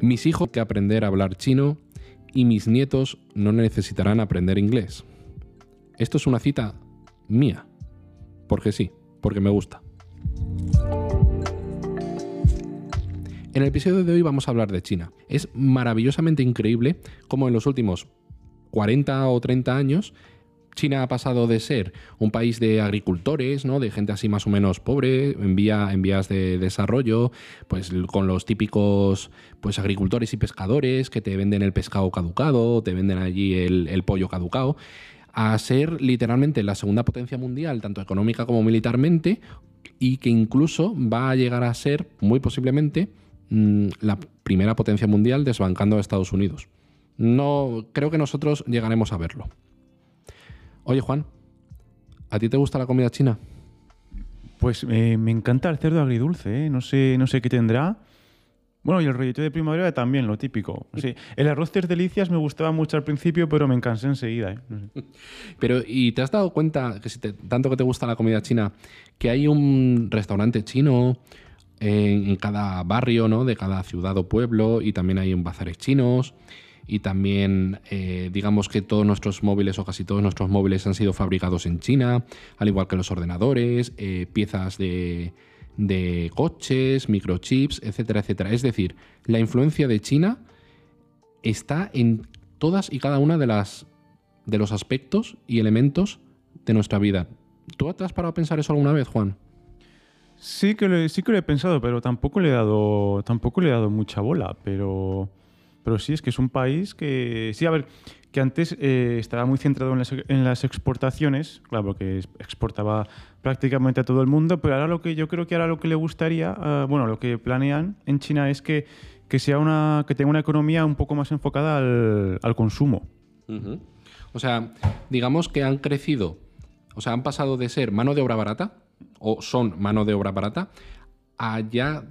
Mis hijos que aprender a hablar chino y mis nietos no necesitarán aprender inglés. Esto es una cita mía, porque sí, porque me gusta. En el episodio de hoy vamos a hablar de China. Es maravillosamente increíble cómo en los últimos 40 o 30 años China ha pasado de ser un país de agricultores, ¿no? de gente así más o menos pobre, en, vías de desarrollo, pues con los típicos pues, agricultores y pescadores que te venden el pescado caducado, te venden allí el, pollo caducado, a ser literalmente la segunda potencia mundial, tanto económica como militarmente, y que incluso va a llegar a ser, muy posiblemente, mm, la primera potencia mundial desbancando a Estados Unidos. No creo que nosotros llegaremos a verlo. Oye, Juan, ¿a ti te gusta la comida china? Pues eh, me encanta el cerdo agridulce, ¿eh? no, sé, no sé qué tendrá. Bueno, y el rollito de primavera también, lo típico. Sí, el arroz tres delicias me gustaba mucho al principio, pero me cansé enseguida. ¿eh? Pero, ¿y te has dado cuenta, que si tanto que te gusta la comida china, que hay un restaurante chino en, en cada barrio, ¿no? De cada ciudad o pueblo, y también hay un bazares chinos y también eh, digamos que todos nuestros móviles o casi todos nuestros móviles han sido fabricados en China, al igual que los ordenadores, eh, piezas de, de coches, microchips, etcétera, etcétera. Es decir, la influencia de China está en todas y cada una de las de los aspectos y elementos de nuestra vida. ¿Tú te has parado a pensar eso alguna vez, Juan? Sí que, lo, sí que lo he pensado, pero tampoco le he dado, tampoco le he dado mucha bola. Pero pero sí, es que es un país que, sí, a ver, que antes eh, estaba muy centrado en las, exportaciones, claro, porque exportaba prácticamente a todo el mundo, pero ahora lo que yo creo que ahora lo que le gustaría, ah, bueno, lo que planean en China es que, que, sea una, que tenga una economía un poco más enfocada al, consumo. O sea, digamos que han crecido, o sea, han pasado de ser mano de obra barata, o son mano de obra barata, a ya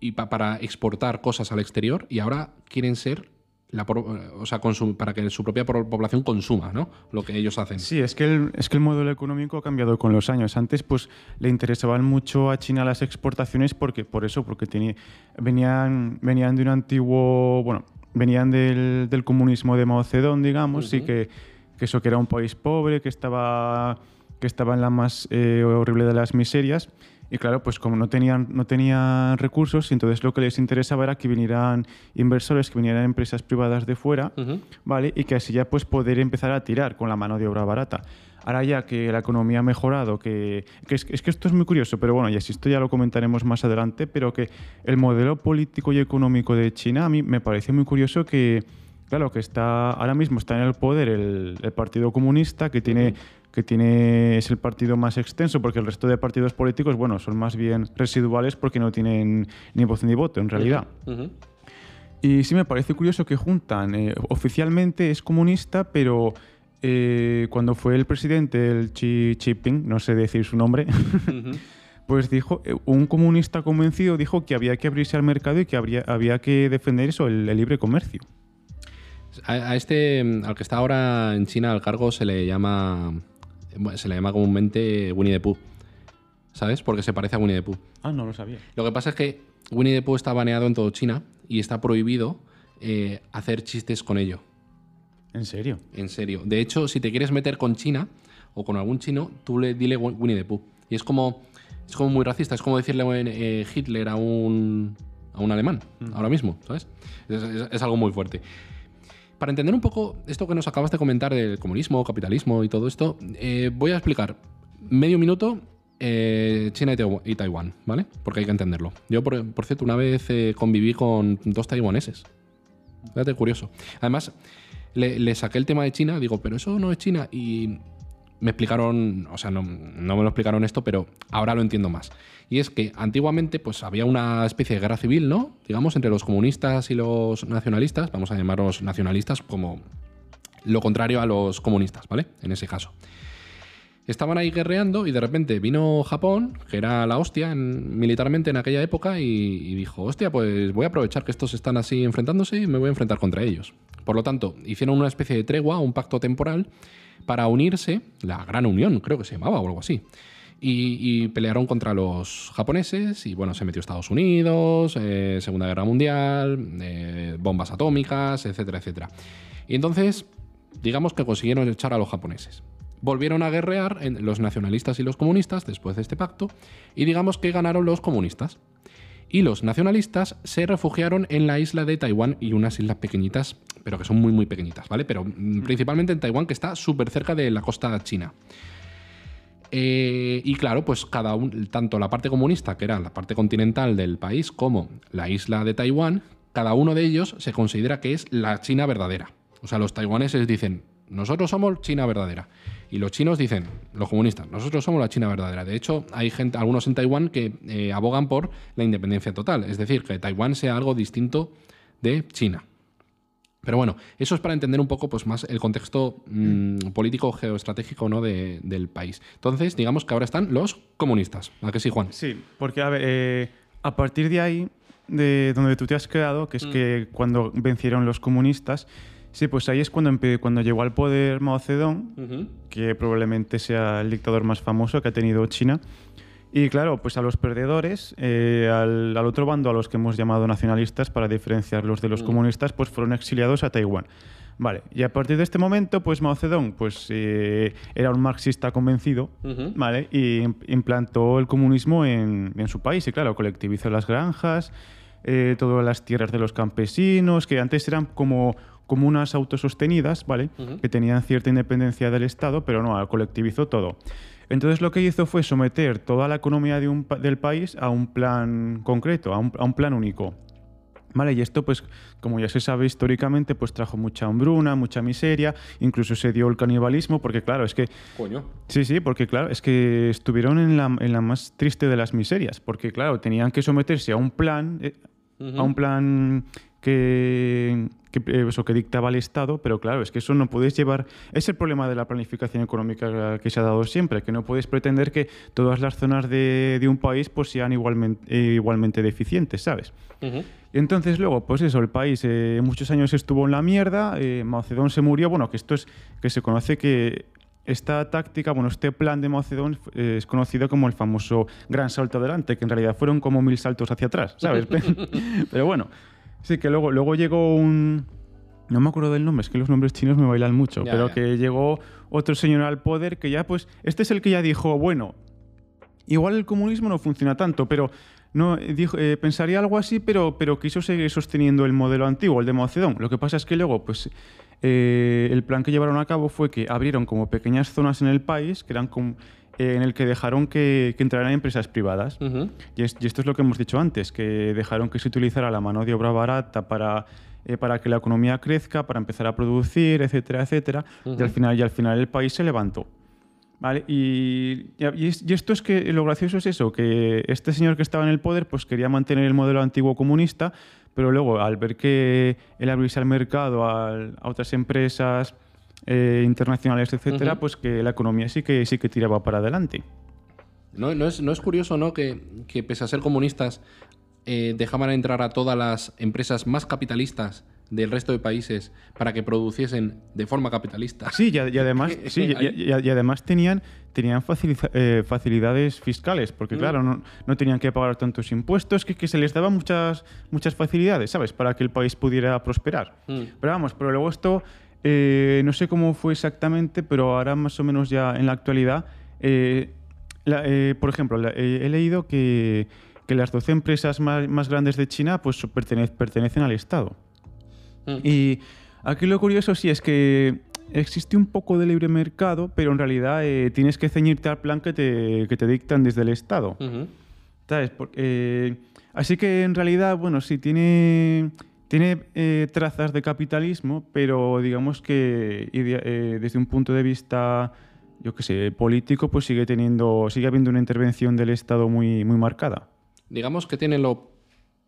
y para exportar cosas al exterior y ahora quieren ser la o sea, para que su propia población consuma ¿no? lo que ellos hacen. Sí, es que, el, es que el modelo económico ha cambiado con los años. Antes pues le interesaban mucho a China las exportaciones porque por eso, porque tenía, venían, venían de un antiguo, bueno, venían del, del comunismo de Mao Zedong, digamos, y que, que, eso que era un país pobre, que estaba, que estaba en la más eh, horrible de las miserias y claro, pues como no tenían, no tenían recursos, entonces lo que les interesaba era que vinieran inversores, que vinieran empresas privadas de fuera, ¿vale? Y que así ya pues poder empezar a tirar con la mano de obra barata. Ahora ya que la economía ha mejorado, que, es, que esto es muy curioso, pero bueno, y si esto ya lo comentaremos más adelante, pero que el modelo político y económico de China a mí me parece muy curioso que, claro, que está ahora mismo está en el poder el, Partido Comunista, que tiene que tiene, es el partido más extenso, porque el resto de partidos políticos, bueno, son más bien residuales porque no tienen ni voz ni voto, en realidad. Y sí me parece curioso que juntan, eh, oficialmente es comunista, pero eh, cuando fue el presidente, el Xi Jinping, no sé decir su nombre, pues dijo, eh, un comunista convencido dijo que había que abrirse al mercado y que habría, había que defender eso, el, el libre comercio. A, este, al que está ahora en China al cargo, se le llama se le llama comúnmente Winnie the Pooh. ¿Sabes? Porque se parece a Winnie the Pooh. Ah, no lo sabía. Lo que pasa es que Winnie the Pooh está baneado en todo China y está prohibido eh, hacer chistes con ello. ¿En serio? En serio. De hecho, si te quieres meter con China o con algún chino, tú le dile Winnie the Pooh. Y es como, es como muy racista. Es como decirle eh, Hitler a un, a un alemán mm. ahora mismo, ¿sabes? es algo muy fuerte para entender un poco esto que nos acabas de comentar del comunismo, capitalismo y todo esto, eh, voy a explicar medio minuto eh, China y, Taiwán, ¿vale? Porque hay que entenderlo. Yo, por, cierto, una vez eh, conviví con dos taiwaneses. Fíjate, curioso. Además, le, le, saqué el tema de China, digo, pero eso no es China. Y me explicaron, o sea, no, me lo explicaron esto, pero ahora lo entiendo más. Y es que antiguamente pues había una especie de guerra civil, ¿no? Digamos, entre los comunistas y los nacionalistas, vamos a llamarlos nacionalistas como lo contrario a los comunistas, ¿vale? En ese caso. Estaban ahí guerreando y de repente vino Japón, que era la hostia militarmente en aquella época, y, y, dijo, hostia, pues voy a aprovechar que estos están así enfrentándose y me voy a enfrentar contra ellos. Por lo tanto, hicieron una especie de tregua, un pacto temporal, para unirse, la Gran Unión creo que se llamaba o algo así. y, pelearon contra los japoneses y bueno, se metió Estados Unidos, eh, Segunda Guerra Mundial, eh, bombas atómicas, etcétera, etcétera. Y entonces, digamos que consiguieron echar a los japoneses. Volvieron a guerrear los nacionalistas y los comunistas después de este pacto y digamos que ganaron los comunistas. Y los nacionalistas se refugiaron en la isla de Taiwán y unas islas pequeñitas, pero que son muy muy pequeñitas, ¿vale? Pero mm, principalmente en Taiwán, que está súper cerca de la costa china. Eh, y claro, pues cada un, tanto la parte comunista, que era la parte continental del país, como la isla de Taiwán, cada uno de ellos se considera que es la China verdadera. O sea, los taiwaneses dicen, nosotros somos China verdadera. Y los chinos dicen, los comunistas, nosotros somos la China verdadera. De hecho, hay gente, algunos en Taiwán que eh, abogan por la independencia total. Es decir, que Taiwán sea algo distinto de China. Pero bueno, eso es para entender un poco pues, más el contexto mm, político geoestratégico ¿no? del país. Entonces, digamos que ahora están los comunistas. ¿A que sí, Juan? Sí, porque a, ver, eh, a partir de ahí, de donde tú te has quedado, que es mm. que cuando vencieron los comunistas, sí, pues ahí es cuando, cuando llegó al poder Mao Zedong, que probablemente sea el dictador más famoso que ha tenido China. Y claro, pues a los perdedores, eh, al, otro bando, a los que hemos llamado nacionalistas para diferenciarlos de los mm. comunistas, pues fueron exiliados a Taiwán. Vale, y a partir de este momento, pues Mao Zedong pues, eh, era un marxista convencido, ¿vale? Y implantó el comunismo en, su país, y claro, colectivizó las granjas, eh, todas las tierras de los campesinos, que antes eran como comunas autosostenidas, ¿vale? Que tenían cierta independencia del Estado, pero no, colectivizó todo. Entonces lo que hizo fue someter toda la economía del país a un plan concreto, a un, plan único. Vale, y esto, pues, como ya se sabe históricamente, pues trajo mucha hambruna, mucha miseria, incluso se dio el canibalismo, porque claro, es que... Coño. Sí, sí, porque claro, es que estuvieron en la, en la más triste de las miserias, porque claro, tenían que someterse a un plan, eh, a un plan que, que, eso, que dictaba el Estado, pero claro, es que eso no puedes llevar... Es el problema de la planificación económica que se ha dado siempre, que no puedes pretender que todas las zonas de, de un país pues sean igualmente, igualmente deficientes, ¿sabes? Y entonces luego, pues eso, el país eh, muchos años estuvo en la mierda, eh, Mao Zedong se murió, bueno, que esto es que se conoce que esta táctica, bueno, este plan de Mao Zedong eh, es conocido como el famoso gran salto adelante, que en realidad fueron como mil saltos hacia atrás, ¿sabes? Pero bueno, Sí, que luego, luego llegó un... No me acuerdo del nombre, es que los nombres chinos me bailan mucho, pero que llegó otro señor al poder que ya, pues, este es el que ya dijo, bueno, igual el comunismo no funciona tanto, pero no dijo, eh, pensaría algo así, pero, pero quiso seguir sosteniendo el modelo antiguo, el de Mao Zedong. Lo que pasa es que luego, pues, eh, el plan que llevaron a cabo fue que abrieron como pequeñas zonas en el país, que eran como en el que dejaron que, entraran empresas privadas. y, esto es lo que hemos dicho antes, que dejaron que se utilizara la mano de obra barata para, eh, para que la economía crezca, para empezar a producir, etcétera, etcétera. y, al final, y al final el país se levantó. ¿Vale? Y, y, esto es que lo gracioso es eso, que este señor que estaba en el poder pues quería mantener el modelo antiguo comunista, pero luego al ver que él abrirse al mercado a, a otras empresas eh, internacionales, etcétera, pues que la economía sí que, sí que tiraba para adelante. ¿No, no, es, no es, curioso, ¿no? Que, que, pese a ser comunistas, eh, dejaban entrar a todas las empresas más capitalistas del resto de países para que produciesen de forma capitalista. Sí, y, además, sí, y, además tenían, tenían eh, facilidades fiscales, porque mm. claro, no, no, tenían que pagar tantos impuestos, que, que, se les daban muchas, muchas facilidades, ¿sabes? Para que el país pudiera prosperar. Mm. Pero vamos, pero luego esto eh, no sé cómo fue exactamente, pero ahora más o menos ya en la actualidad, eh, eh, por ejemplo, he leído que, las 12 empresas más, grandes de China pues, pertenecen al Estado. Mm. Y aquí lo curioso sí es que existe un poco de libre mercado, pero en realidad tienes que ceñirte al plan que te, que te dictan desde el Estado. ¿Sabes? así que en realidad, bueno, si tiene tiene eh, trazas de capitalismo, pero digamos que eh, desde un punto de vista, yo qué sé, político, pues sigue teniendo, sigue habiendo una intervención del Estado muy, muy marcada. Digamos que tiene lo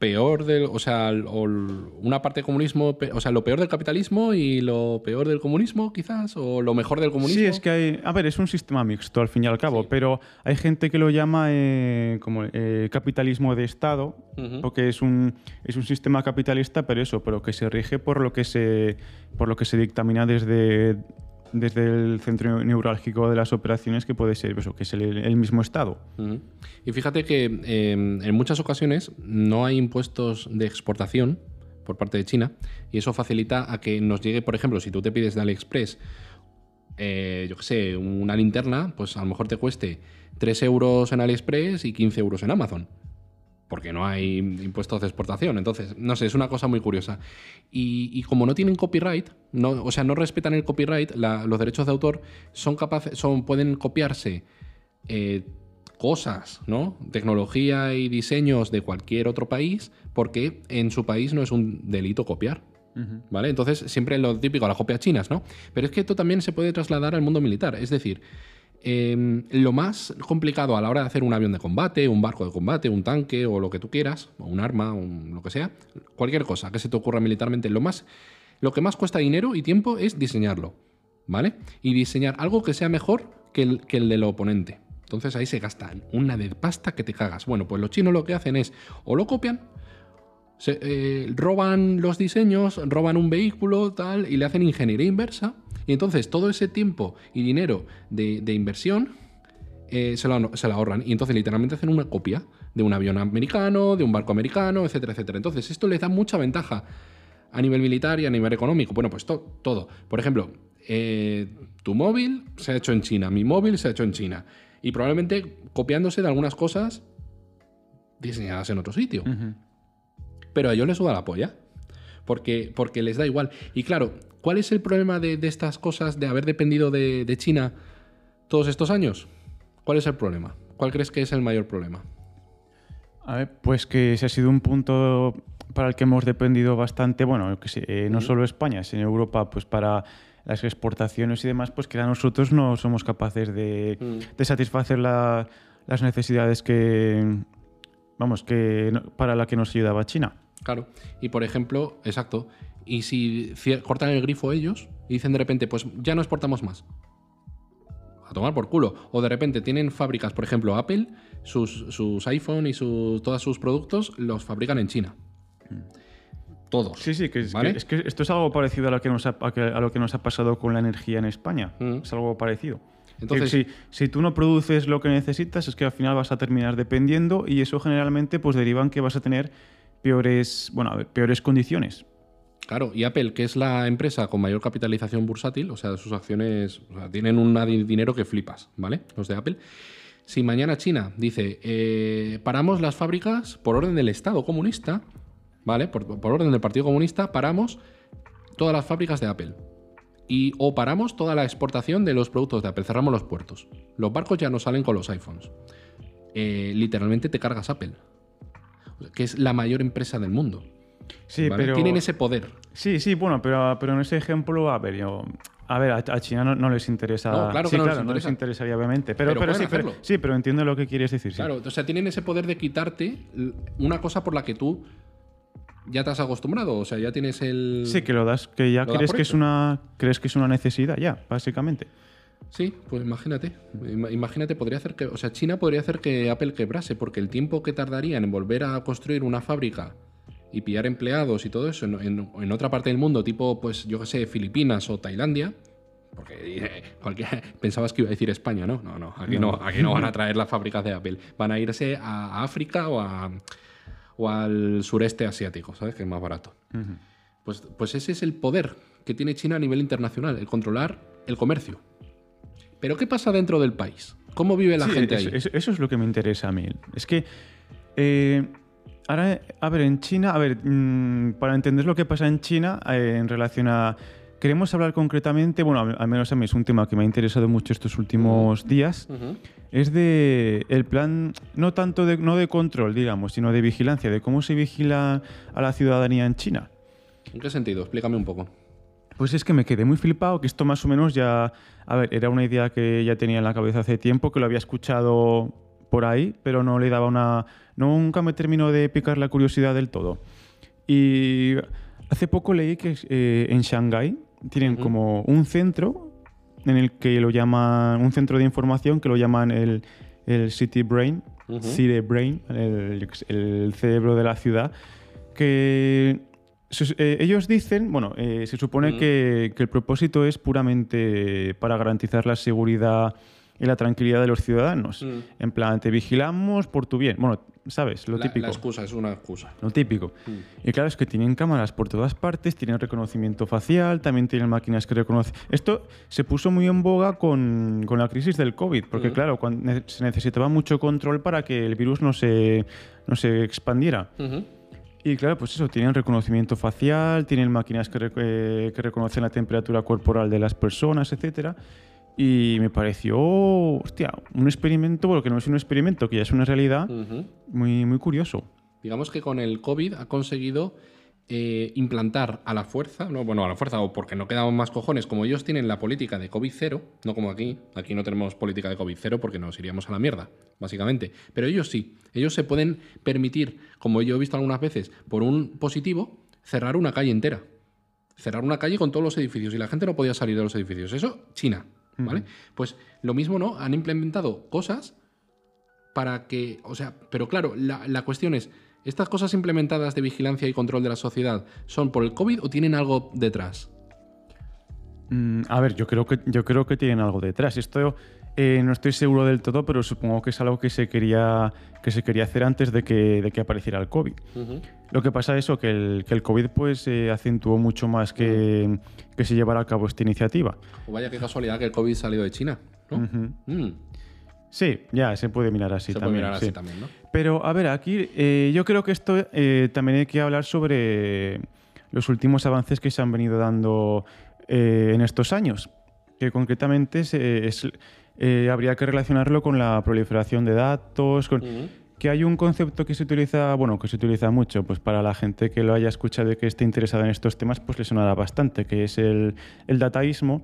peor del, o sea, una parte del comunismo, o sea, lo peor del capitalismo y lo peor del comunismo, quizás, o lo mejor del comunismo. Sí, es que hay, a ver, es un sistema mixto al fin y al cabo, pero hay gente que lo llama eh, como eh, capitalismo de Estado, porque es un, es un sistema capitalista, pero eso, pero que se rige por lo que se, por lo que se dictamina desde desde el centro neurálgico de las operaciones, que puede ser eso, que es el, mismo estado. Y fíjate que eh, en muchas ocasiones no hay impuestos de exportación por parte de China y eso facilita a que nos llegue, por ejemplo, si tú te pides de AliExpress, eh, yo qué sé, una linterna, pues a lo mejor te cueste 3 euros en AliExpress y 15 euros en Amazon. Porque no hay impuestos de exportación. Entonces, no sé, es una cosa muy curiosa. Y, y como no tienen copyright, no, o sea, no respetan el copyright, la- los derechos de autor, son capaces, son, pueden copiarse eh, cosas, ¿no? Tecnología y diseños de cualquier otro país, porque en su país no es un delito copiar. ¿Vale? Entonces, siempre lo típico, las copias chinas, ¿no? Pero es que esto también se puede trasladar al mundo militar. Es decir, eh, lo más complicado a la hora de hacer un avión de combate, un barco de combate, un tanque o lo que tú quieras, o un arma, lo que sea, cualquier cosa que se te ocurra militarmente, lo, más, lo que más cuesta dinero y tiempo es diseñarlo. ¿Vale? Y diseñar algo que sea mejor que el, que el del oponente. Entonces ahí se gastan una de pasta que te cagas. Bueno, pues los chinos lo que hacen es o lo copian se, eh, roban los diseños, roban un vehículo, tal, y le hacen ingeniería inversa. Y entonces todo ese tiempo y dinero de, de inversión eh, se, lo, se lo ahorran. Y entonces literalmente hacen una copia de un avión americano, de un barco americano, etcétera, etcétera. Entonces esto les da mucha ventaja a nivel militar y a nivel económico. Bueno, pues to- todo. Por ejemplo, eh, tu móvil se ha hecho en China, mi móvil se ha hecho en China. Y probablemente copiándose de algunas cosas diseñadas en otro sitio pero a ellos les suda la polla. Porque, porque les da igual. Y claro, ¿cuál es el problema de, de estas cosas de haber dependido de, de China todos estos años? ¿Cuál es el problema? ¿Cuál crees que es el mayor problema? A ver, pues que ese ha sido un punto para el que hemos dependido bastante, bueno, eh, no solo España, sino Europa, pues para las exportaciones y demás, pues que a nosotros no somos capaces de, Mm. de satisfacer la- las necesidades que, vamos, que para la que nos ayudaba China. Claro. Y por ejemplo, exacto. Y si cortan el grifo ellos y dicen de repente, pues ya no exportamos más. A tomar por culo. O de repente tienen fábricas, por ejemplo, Apple, sus, sus iPhone y sus, todos sus productos los fabrican en China. Todos. Sí, sí, que es, ¿Vale? que, es que esto es algo parecido a lo que nos ha, a que- a lo que nos ha pasado con la energía en España. Mm. Es algo parecido. Entonces- si, si tú no produces lo que necesitas, es que al final vas a terminar dependiendo y eso generalmente pues deriva en que vas a tener peores, bueno, a ver, peores condiciones. Claro, y Apple, que es la empresa con mayor capitalización bursátil, o sea, sus acciones o sea, tienen un di- dinero que flipas, ¿vale? Los de Apple. Si mañana China dice, eh, paramos las fábricas por orden del Estado comunista, ¿vale? Por, orden del Partido Comunista, paramos todas las fábricas de Apple. Y o paramos toda la exportación de los productos de Apple, cerramos los puertos. Los barcos ya no salen con los iPhones. Eh, literalmente te cargas Apple, que es la mayor empresa del mundo. Sí, ¿vale? pero... Tienen ese poder. Sí, sí, bueno, pero, pero en ese ejemplo, a ver, yo... A ver, a, a China no, no les interesa... No, claro sí, que no les claro, no les interesa. interesaría, obviamente. Pero, Pero sí, pero, sí, pero entiendo lo que quieres decir. sí. Claro, o sea, tienen ese poder de quitarte una cosa por la que tú ya te has acostumbrado, o sea, ya tienes el... Sí, que lo das, que ya crees que, es una, crees que es una necesidad, ya, básicamente. Sí, pues imagínate, Ima- imagínate, podría hacer que, o sea, China podría hacer que Apple quebrase, porque el tiempo que tardaría en volver a construir una fábrica y pillar empleados y todo eso en, en- en otra parte del mundo, tipo, pues, yo qué sé, Filipinas o Tailandia, porque cualquiera- pensabas que iba a decir España, ¿no? No, no, aquí no, aquí no van a traer las fábricas de Apple, van a irse a, África o, a, o al sureste asiático, ¿sabes? Que es más barato. Pues, pues ese es el poder que tiene China a nivel internacional, el controlar el comercio. Pero ¿qué pasa dentro del país? ¿Cómo vive la Sí, gente ahí? eso- eso es lo que me interesa a mí. Es que, eh, ahora, a ver, en China, a ver, mm, para entender lo que pasa en China eh, en relación a... Queremos hablar concretamente, bueno, al menos a mí es un tema que me ha interesado mucho estos últimos días, es de el plan, no tanto de, no de control, digamos, sino de vigilancia, de cómo se vigila a la ciudadanía en China. ¿En qué sentido? Explícame un poco. Pues es que me quedé muy flipado, que esto más o menos ya, a ver, era una idea que ya tenía en la cabeza hace tiempo, que lo había escuchado por ahí, pero no le daba una, nunca me terminó de picar la curiosidad del todo. Y hace poco leí que eh, en Shanghái tienen como un centro en el que lo llaman, un centro de información que lo llaman el, el City Brain, Ujú. City Brain, el, el cerebro de la ciudad, que sus- eh, ellos dicen, bueno, eh, se supone que, que el propósito es puramente para garantizar la seguridad y la tranquilidad de los ciudadanos. Mm. En plan, te vigilamos por tu bien. Bueno, ¿sabes? Lo La- típico. La excusa es una excusa. Lo típico. Mm. Y claro, es que tienen cámaras por todas partes, tienen reconocimiento facial, también tienen máquinas que reconocen. Esto se puso muy en boga con, con la crisis del COVID, porque Mm. claro, cuan- ne- se necesitaba mucho control para que el virus no se, no se expandiera. Ujú. Y claro, pues eso, tienen reconocimiento facial, tienen máquinas que, rec- eh, que reconocen la temperatura corporal de las personas, etcétera. Y me pareció, hostia, un experimento, bueno, que no es un experimento, que ya es una realidad, muy, muy curioso. Digamos que con el COVID ha conseguido eh, implantar a la fuerza, no, bueno, a la fuerza, o porque no quedaban más cojones, como ellos tienen la política de COVID cero, no como aquí, aquí no tenemos política de COVID cero porque nos iríamos a la mierda, básicamente. Pero ellos sí, ellos se pueden permitir, como yo he visto algunas veces, por un positivo, cerrar una calle entera. Cerrar una calle con todos los edificios y la gente no podía salir de los edificios. Eso, China, ¿vale? Pues lo mismo, ¿no? Han implementado cosas para que, o sea, pero claro, la, la cuestión es, ¿estas cosas implementadas de vigilancia y control de la sociedad son por el COVID o tienen algo detrás? Mm, a ver, yo creo que yo creo que tienen algo detrás. Esto eh, no estoy seguro del todo, pero supongo que es algo que se quería que se quería hacer antes de que, de que apareciera el COVID. Lo que pasa es eso, que el, que el COVID pues eh, acentuó mucho más que, que se llevara a cabo esta iniciativa. O vaya qué casualidad que el COVID salió de China. Mm, Sí, ya, se puede mirar así se también. puede mirar sí. así también, ¿no? Pero, a ver, aquí eh, yo creo que esto también hay que hablar sobre los últimos avances que se han venido dando en estos años, que concretamente es- eh, habría que relacionarlo con la proliferación de datos, con, que hay un concepto que se utiliza, bueno, que se utiliza mucho, pues para la gente que lo haya escuchado y que esté interesada en estos temas, pues le sonará bastante, que es el, el dataísmo.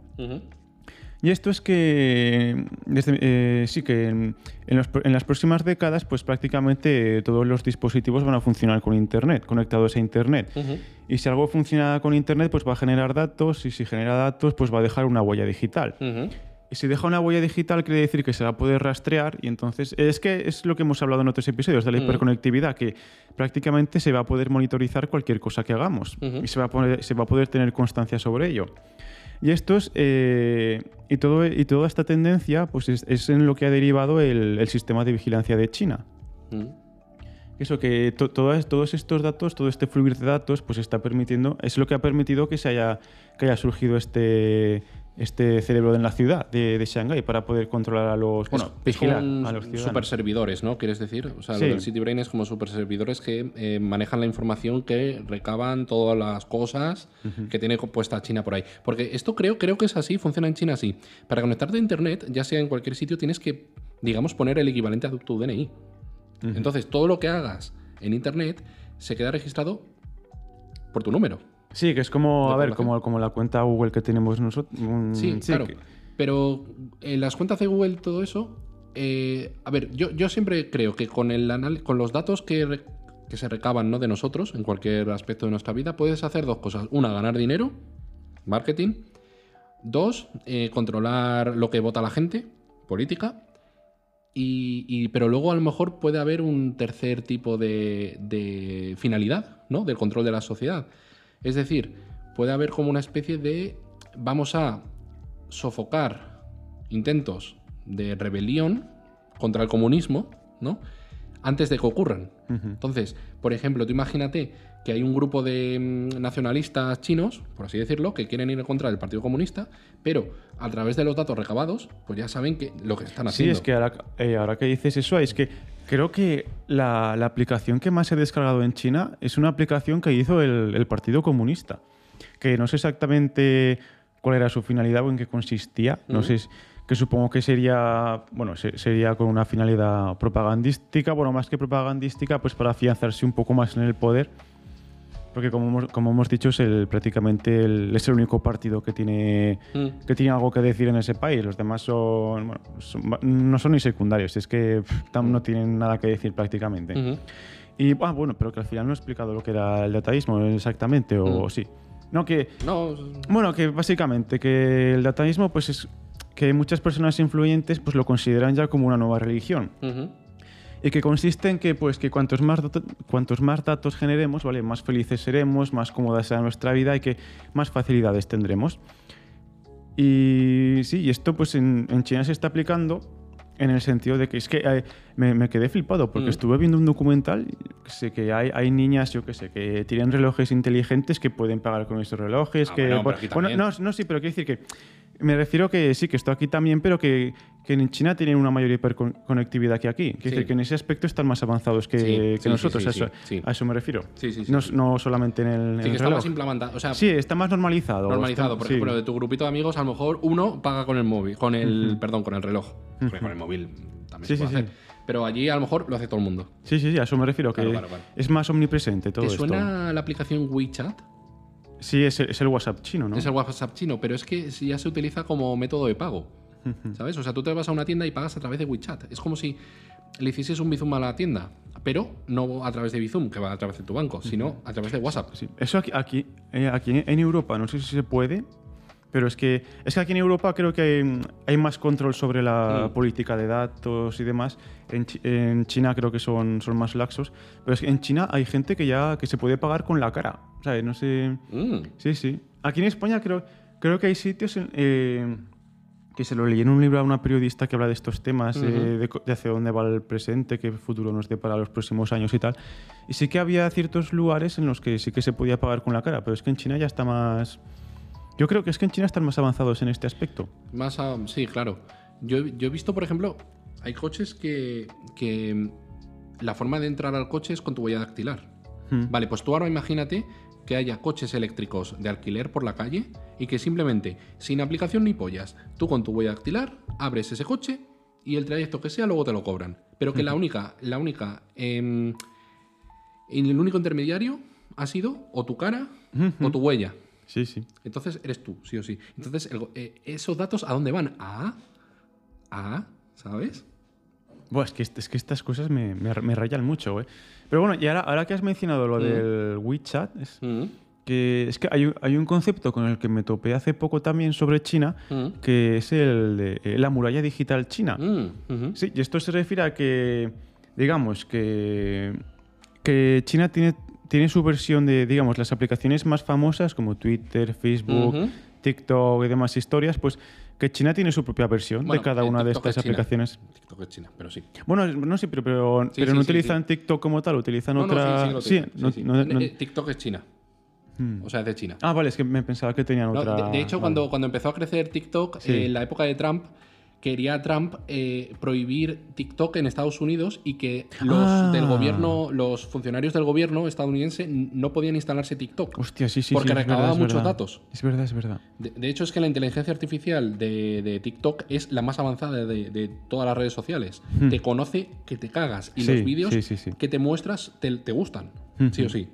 Y esto es que, desde- eh, sí que en, en los pro- en las próximas décadas, pues prácticamente todos los dispositivos van a funcionar con Internet, conectados a Internet. Y si algo funciona con Internet, pues va a generar datos, y si genera datos, pues va a dejar una huella digital. Y si deja una huella digital, quiere decir que se va a poder rastrear, y entonces es que es lo que hemos hablado en otros episodios de la Mm. hiperconectividad, que prácticamente se va a poder monitorizar cualquier cosa que hagamos, y se va, a poder, se va a poder tener constancia sobre ello. Y esto es, eh, y, todo, y toda esta tendencia pues es, es en lo que ha derivado el, el sistema de vigilancia de China. Ujú. Eso que to- todos estos datos, todo este fluir de datos, pues está permitiendo, es lo que ha permitido que se haya, que haya surgido este, este cerebro en la ciudad de, de Shanghái para poder controlar a los, bueno, es vigilar como a los ciudadanos. super servidores, ¿no? ¿Quieres decir? O sea, Sí. lo del City Brain es como super servidores que eh, manejan la información que recaban todas las cosas que tiene puesta China por ahí. Porque esto creo, creo que es así, funciona en China así. Para conectarte a Internet, ya sea en cualquier sitio, tienes que, digamos, poner el equivalente a tu DNI. Entonces, todo lo que hagas en Internet se queda registrado por tu número. Sí, que es como, a ver, como, como la cuenta Google que tenemos nosotros. Sí, claro. que- Pero en las cuentas de Google, todo eso. eh, a ver, yo, yo siempre creo que con, el anal- con los datos que se recaban ¿no? de nosotros, en cualquier aspecto de nuestra vida, puedes hacer dos cosas. Una, ganar dinero, marketing. Dos, eh, controlar lo que vota la gente, política. Y, y- pero luego a lo mejor puede haber un tercer tipo de, de finalidad, ¿no? Del control de la sociedad. Es decir, puede haber como una especie de vamos a sofocar intentos de rebelión contra el comunismo, ¿no? Antes de que ocurran. Entonces, por ejemplo, tú imagínate que hay un grupo de mm, nacionalistas chinos, por así decirlo, que quieren ir en contra del Partido Comunista, pero a través de los datos recabados, pues ya saben que lo que están Sí, haciendo. es que ahora, eh, ahora que dices eso, es que creo que la, la aplicación que más he descargado en China es una aplicación que hizo el, el Partido Comunista, que no sé exactamente cuál era su finalidad o en qué consistía. No sé, si- que supongo que sería, bueno, se- sería con una finalidad propagandística, bueno, más que propagandística, pues para afianzarse un poco más en el poder. Porque como hemos, como hemos dicho, es el, prácticamente el- es el único partido que tiene Mm. que tiene algo que decir en ese país. Los demás son, bueno, son- no son ni secundarios, es que pff, no tienen nada que decir prácticamente. Ujú. Y ah, bueno, pero que al final no he explicado lo que era el dataísmo exactamente, o Mm. sí. No, que, No, bueno, que básicamente que el dataísmo, pues es que muchas personas influyentes pues lo consideran ya como una nueva religión. y que consiste en que, pues, que cuantos, más dato- cuantos más datos generemos, ¿vale? más felices seremos, más cómoda será nuestra vida y que más facilidades tendremos. Y sí, y esto pues en, en China se está aplicando en el sentido de que es que eh, me, me quedé flipado porque Mm. estuve viendo un documental que sé que hay, hay niñas, yo que sé, que tienen relojes inteligentes que pueden pagar con esos relojes. Ah, que, bueno, bueno, también. no, no, sí, pero quiero decir que me refiero que sí, que esto aquí también, pero que, que en China tienen una mayor hiperconectividad que aquí. Quiero Sí. decir que en ese aspecto están más avanzados que, Sí, que sí, nosotros. a, eso, a eso me refiero. Sí, sí, sí, no, no solamente en el, en Sí, el que está reloj. más implementado. O sea, Sí, está más normalizado. normalizado. Está- Por ejemplo, de tu grupito de amigos, a lo mejor uno paga con el móvil, con el, perdón, con el reloj. Porque con el móvil también Sí, se puede sí, hacer. Pero allí a lo mejor lo hace todo el mundo. Sí, sí, sí, a eso me refiero, que Claro, claro, claro. es más omnipresente todo ¿Te esto. suena la aplicación WeChat? Sí, es el, es el WhatsApp chino, ¿no? Es el WhatsApp chino, pero es que ya se utiliza como método de pago. ¿Sabes? O sea, tú te vas a una tienda y pagas a través de WeChat. Es como si le hicieses un Bizum a la tienda, pero no a través de Bizum, que va a través de tu banco, sino a través de WhatsApp. Sí. Eso aquí, aquí, eh, aquí en Europa, no sé si se puede, pero es que, es que aquí en Europa creo que hay, hay más control sobre la Mm. política de datos y demás. En, en China creo que son, son más laxos. Pero es que en China hay gente que ya que se puede pagar con la cara. O sea, no sé. Mm. Sí, sí. Aquí en España creo, creo que hay sitios en- eh, que se lo leí en un libro a una periodista que habla de estos temas, eh, de, de hacia dónde va el presente, qué futuro nos dé para los próximos años y tal. Y sí que había ciertos lugares en los que sí que se podía pagar con la cara, pero es que en China ya está más... Yo creo que es que en China están más avanzados en este aspecto. Más a- sí, claro. Yo, yo he visto, por ejemplo, hay coches que, que la forma de entrar al coche es con tu huella dactilar. Hmm. Vale, pues tú ahora imagínate que haya coches eléctricos de alquiler por la calle y que simplemente, sin aplicación ni pollas, tú con tu huella dactilar abres ese coche y el trayecto que sea luego te lo cobran. Pero que la única, la única, y el único intermediario ha sido o tu cara o tu huella. Sí, sí. Entonces eres tú, sí o sí. Entonces, el eh, ¿esos datos a dónde van? A, a, ¿sabes? Buah, es, que, es que estas cosas me, me, me rayan mucho, ¿eh? Pero bueno, y ahora, ahora que has mencionado lo del WeChat, es, que es que hay, un- hay un concepto con el que me topé hace poco también sobre China, Mm. que es el de eh, la muralla digital china. Mm. Sí, y esto se refiere a que, digamos, que, que China tiene, tiene su versión de, digamos, las aplicaciones más famosas como Twitter, Facebook. TikTok y demás historias, pues que China tiene su propia versión Bueno, de cada eh, una de estas es aplicaciones. TikTok es China, pero sí. Bueno, no sé, pero, pero, Sí, pero sí, no sí, utilizan TikTok como tal, utilizan No, otra. sí, sí, sí, no- sí, sí. no- TikTok es China. Hmm. O sea, es de China. Ah, vale, es que me pensaba que tenían otra. de, de hecho, vale. cuando, cuando empezó a crecer TikTok, Sí. eh, en la época de Trump, quería Trump eh, prohibir TikTok en Estados Unidos y que los Ah. del gobierno, los funcionarios del gobierno estadounidense no podían instalarse TikTok. Hostia, sí, sí, porque sí. recababa verdad, muchos verdad. datos. Es verdad, es verdad. De, de hecho, es que la inteligencia artificial de, de TikTok es la más avanzada de, de todas las redes sociales. Hmm. Te conoce que te cagas y Sí, los vídeos sí. que te muestras te, te gustan. Hmm. Sí o sí.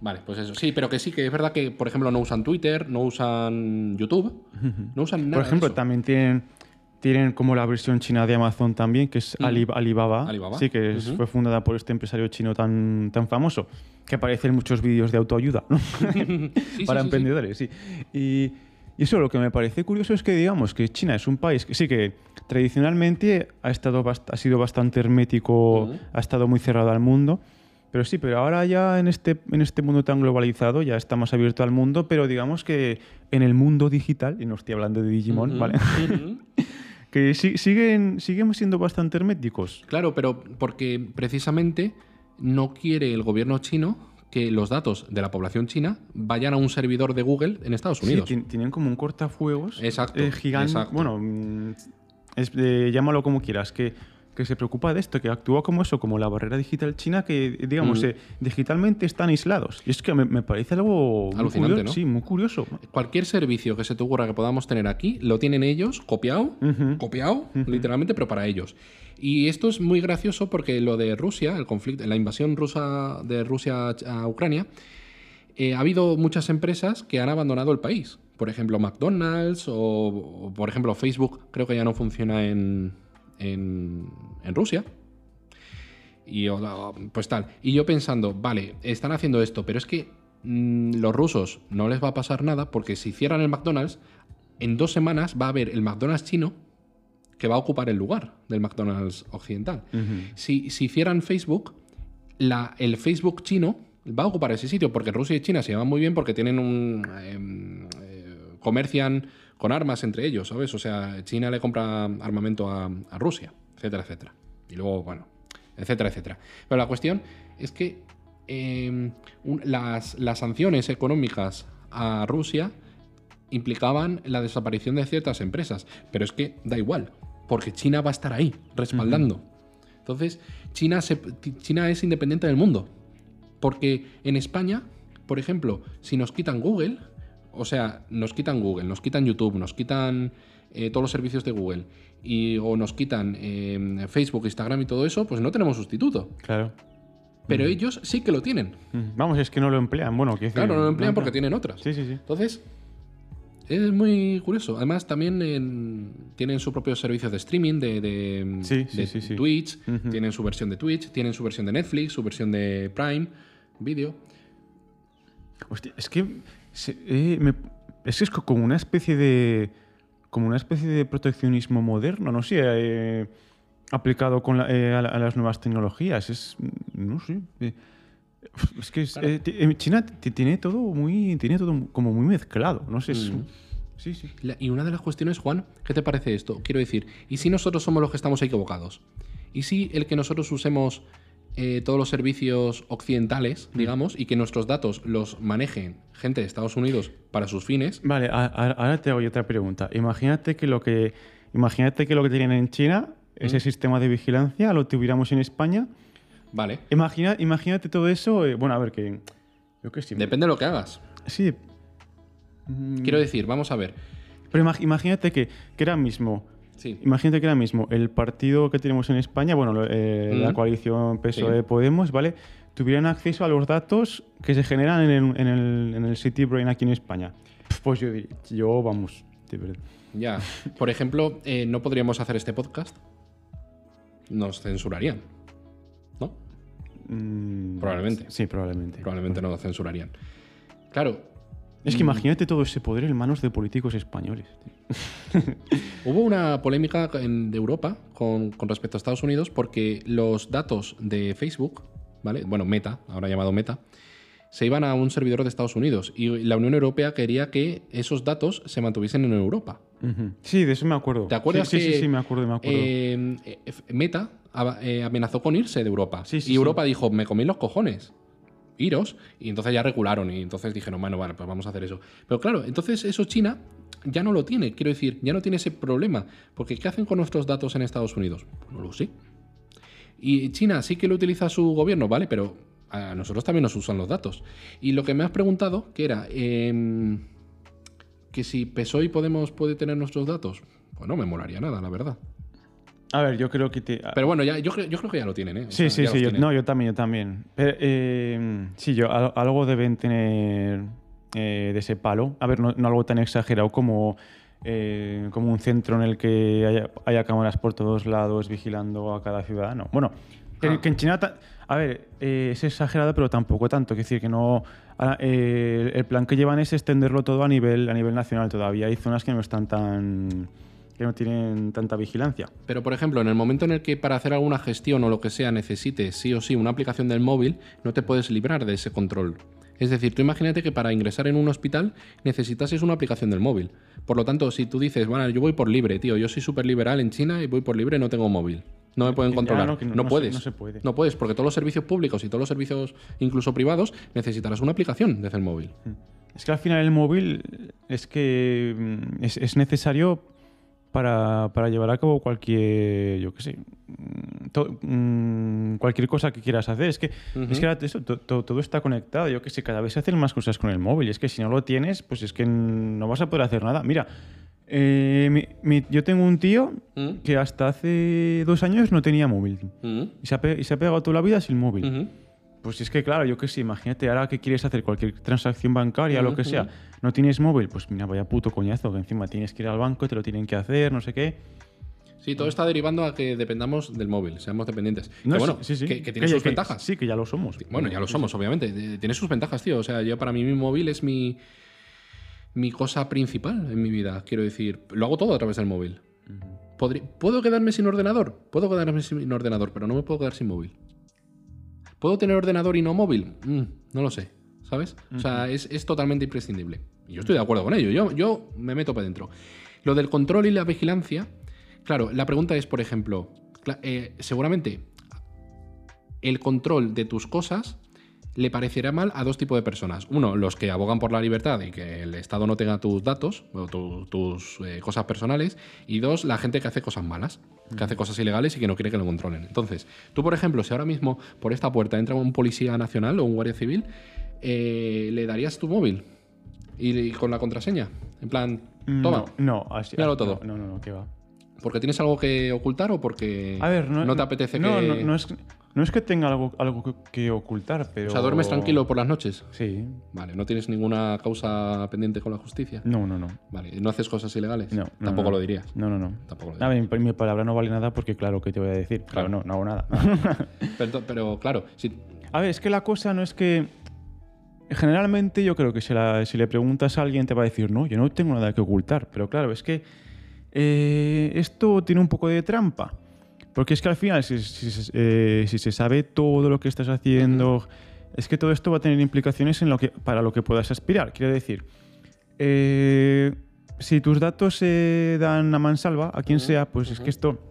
Vale, pues eso. Sí, pero que sí, que es verdad que, por ejemplo, no usan Twitter, no usan YouTube, no usan nada. Por ejemplo, de eso. también tienen, tienen como la versión china de Amazon también, que es Mm. Ali- Alibaba. Alibaba. Sí, que es- Ujú. fue fundada por este empresario chino tan, tan famoso, que aparece en muchos vídeos de autoayuda ¿no? Sí, para sí, emprendedores. Sí. Y, y eso lo que me parece curioso es que, digamos, que China es un país que sí que tradicionalmente ha, estado ha sido bastante hermético, Ujú. ha estado muy cerrado al mundo. Pero sí, pero ahora ya en este, en este mundo tan globalizado ya está más abierto al mundo, pero digamos que en el mundo digital, y no estoy hablando de Digimon, Ujú, ¿vale? ujú. Que si- siguen, siguen siendo bastante herméticos. Claro, pero porque precisamente no quiere el gobierno chino que los datos de la población china vayan a un servidor de Google en Estados Sí, Unidos. tien- tienen como un cortafuegos Exacto, eh, gigante. exacto. Bueno, es- eh, llámalo como quieras, que, que se preocupa de esto, que actúa como eso, como la barrera digital china, que digamos, Mm. eh, digitalmente están aislados. Y es que me, me parece algo muy Alucinante, curioso. ¿no? Sí, muy curioso. Cualquier servicio que se te ocurra que podamos tener aquí, lo tienen ellos copiado, copiado, literalmente, pero para ellos. Y esto es muy gracioso porque lo de Rusia, el conflicto, la invasión rusa de Rusia a Ucrania, eh, ha habido muchas empresas que han abandonado el país. Por ejemplo, McDonald's o, o, por ejemplo, Facebook creo que ya no funciona en, en, en Rusia. Y o- pues tal. Y yo pensando, vale, están haciendo esto, pero es que mm, los rusos no les va a pasar nada porque si cierran el McDonald's, en dos semanas va a haber el McDonald's chino que va a ocupar el lugar del McDonald's occidental. si, si hicieran Facebook, la, el Facebook chino va a ocupar ese sitio, porque Rusia y China se llevan muy bien porque tienen un... em, eh, comercian con armas entre ellos, ¿sabes? O sea, China le compra armamento a, a Rusia, etcétera, etcétera. Y luego, bueno, etcétera, etcétera. Pero la cuestión es que em, un- las, las sanciones económicas a Rusia implicaban la desaparición de ciertas empresas. Pero es que da igual, porque China va a estar ahí, respaldando. Entonces, China, se- China es independiente del mundo. Porque en España, por ejemplo, si nos quitan Google, o sea, nos quitan Google, nos quitan YouTube, nos quitan eh, todos los servicios de Google, y, o nos quitan eh, Facebook, Instagram y todo eso, pues no tenemos sustituto. Claro. Pero ellos sí que lo tienen. Mm, Vamos, es que no lo emplean. Bueno, decir, Claro, no lo emplean porque tienen otras. Sí, sí, sí. Entonces, es muy curioso. Además, también en- tienen su propio servicio de streaming, de, de- Sí, sí, de sí, sí. Twitch, tienen su versión de Twitch, tienen su versión de Netflix, su versión de Prime Video. Hostia, es que se- eh, me- es que es co- como una especie de como una especie de proteccionismo moderno, no sé, eh, aplicado con la- eh, a, la- a las nuevas tecnologías. Es no sé. es que es- Claro. ti- China ti- tiene todo muy tiene todo como muy mezclado, no sé. es- Mm. Sí, sí. La- Y una de las cuestiones, Juan, ¿qué te parece esto? Quiero decir, ¿y si nosotros somos los que estamos equivocados? ¿Y si el que nosotros usemos eh, todos los servicios occidentales, Mm. digamos, y que nuestros datos los manejen gente de Estados Unidos para sus fines? Vale, a- a- ahora te hago yo otra pregunta. Imagínate que lo que imagínate que lo que tienen en China, ese sistema de vigilancia, lo tuviéramos en España. Vale. Imagina, imagínate todo eso. eh, bueno, a ver, que. Yo qué sé. Depende de lo que hagas. Sí. Mm, Quiero decir, vamos a ver. Pero imag- imagínate que, que ahora mismo. Sí. Imagínate que ahora mismo el partido que tenemos en España, bueno, eh, la Mm. coalición PSOE Sí. Podemos, ¿vale? Tuvieran acceso a los datos que se generan en el, en el, en el City Brain aquí en España. Pues yo, diría- yo vamos, de verdad. Ya. Por ejemplo, eh, no podríamos hacer este podcast. Nos censurarían. ¿No? Mm, Probablemente. Sí, probablemente. Probablemente nos censurarían. Claro. Es Mm. que imagínate todo ese poder en manos de políticos españoles. tío. Hubo una polémica en- de Europa con, con respecto a Estados Unidos porque los datos de Facebook, ¿vale? Bueno, Meta, ahora llamado Meta, se iban a un servidor de Estados Unidos y la Unión Europea quería que esos datos se mantuviesen en Europa. Sí, de eso me acuerdo. ¿Te acuerdas Sí, sí, que sí, sí, me acuerdo, me acuerdo. eh, eh, Meta eh, amenazó con irse de Europa? Sí, sí, y. Europa dijo, me comí los cojones. Iros. Y entonces ya recularon y entonces dijeron, bueno, vale, pues vamos a hacer eso. Pero claro, entonces eso China ya no lo tiene, quiero decir, ya no tiene ese problema. Porque ¿qué hacen con nuestros datos en Estados Unidos? Pues no lo sé. Y China sí que lo utiliza su gobierno, ¿vale? Pero a nosotros también nos usan los datos. Y lo que me has preguntado, que era em, que si PSOE y Podemos puede tener nuestros datos, pues no me molaría nada, la verdad. A ver, yo creo que te... Pero bueno, ya, yo, creo, yo creo que ya lo tienen, ¿eh? O Sí, sea, sí, sí. yo- no, yo también, yo también. Pero, eh, sí, yo, al- algo deben tener eh, de ese palo. A ver, no, no algo tan exagerado como, eh, como un centro en el que haya, haya cámaras por todos lados vigilando a cada ciudadano. Bueno, Ah. que en China... A ver, eh, es exagerado, pero tampoco tanto. Es decir, que no... eh, el plan que llevan es extenderlo todo a nivel, a nivel nacional todavía. Hay zonas que no están tan... que no tienen tanta vigilancia. Pero, por ejemplo, en el momento en el que para hacer alguna gestión o lo que sea necesites sí o sí una aplicación del móvil, no te puedes librar de ese control. Es decir, tú imagínate que para ingresar en un hospital necesitases una aplicación del móvil. Por lo tanto, si tú dices, bueno, yo voy por libre, tío, yo soy súper liberal en China y voy por libre, no tengo móvil. No me pueden controlar. no, que no- no, no se- puedes. no se puede. No puedes, porque todos los servicios públicos y todos los servicios, incluso privados, necesitarás una aplicación desde el móvil. Es que al final el móvil es que mm, es, es necesario para, para llevar a cabo cualquier, yo qué sé, mm, to- mm, cualquier cosa que quieras hacer. Es que, es que ahora eso, to- to- todo está conectado. Yo qué sé, cada vez se hacen más cosas con el móvil. Es que si no lo tienes, pues es que no vas a poder hacer nada. Mira, eh, mi- mi- yo tengo un tío ¿Mm? que hasta hace dos años no tenía móvil. ¿Mm? Y se ha, pe- y se ha pegado toda la vida sin móvil. Ujú. Pues es que, claro, yo qué sé, imagínate ahora que quieres hacer cualquier transacción bancaria, lo que sea, no tienes móvil, pues mira, vaya puto coñazo, que encima tienes que ir al banco, te lo tienen que hacer, no sé qué. Sí, todo está derivando a que dependamos del móvil, seamos dependientes. No, que bueno, sí, sí. Que, que tiene sus ventajas. Sí, que ya lo somos. Bueno, ya lo somos, obviamente. Eh, Tiene sus ventajas, tío. O sea, yo para mí mi móvil es mi, mi cosa principal en mi vida. Quiero decir, lo hago todo a través del móvil. ¿Puedo quedarme sin ordenador? Puedo quedarme sin ordenador, pero no me puedo quedar sin móvil. ¿Puedo tener ordenador y no móvil? Mm, no lo sé, ¿sabes? O sea, es, es totalmente imprescindible. Yo estoy de acuerdo con ello, yo, yo me meto para dentro. Lo del control y la vigilancia, claro, la pregunta es, por ejemplo, eh, seguramente el control de tus cosas le parecerá mal a dos tipos de personas. Uno, los que abogan por la libertad y que el Estado no tenga tus datos o tu- tus eh, cosas personales. Y dos, la gente que hace cosas malas, que hace cosas ilegales y que no quiere que lo controlen. Entonces, tú, por ejemplo, si ahora mismo por esta puerta entra un policía nacional o un guardia civil, eh, ¿le darías tu móvil? Y, y con la contraseña. En plan, toma. No, no, así. Míralo ah, todo. No, no, no, que va. ¿Porque tienes algo que ocultar o porque A ver, no, te apetece no, que. No, no es, no es que tenga algo, algo que, ocultar, pero. O sea, duermes tranquilo por las noches. Sí. Vale, no tienes ninguna causa pendiente con la justicia. No, no, no. Vale, no haces cosas ilegales. No, no, Tampoco no. lo dirías. No, no, no. Tampoco lo A dirías. ver, mi, mi palabra no vale nada porque, claro, ¿qué te voy a decir? Claro. Claro, no, no hago nada. Pero, pero, claro, si, A ver, es que la cosa no es que. Generalmente yo creo que si, la- si le preguntas a alguien te va a decir, no, yo no tengo nada que ocultar. Pero claro, es que eh, esto tiene un poco de trampa. Porque es que al final, si, eh, si se sabe todo lo que estás haciendo, es que todo esto va a tener implicaciones en lo que, para lo que puedas aspirar. Quiero decir, eh, si tus datos se dan a mansalva, a quien sea, pues es que esto...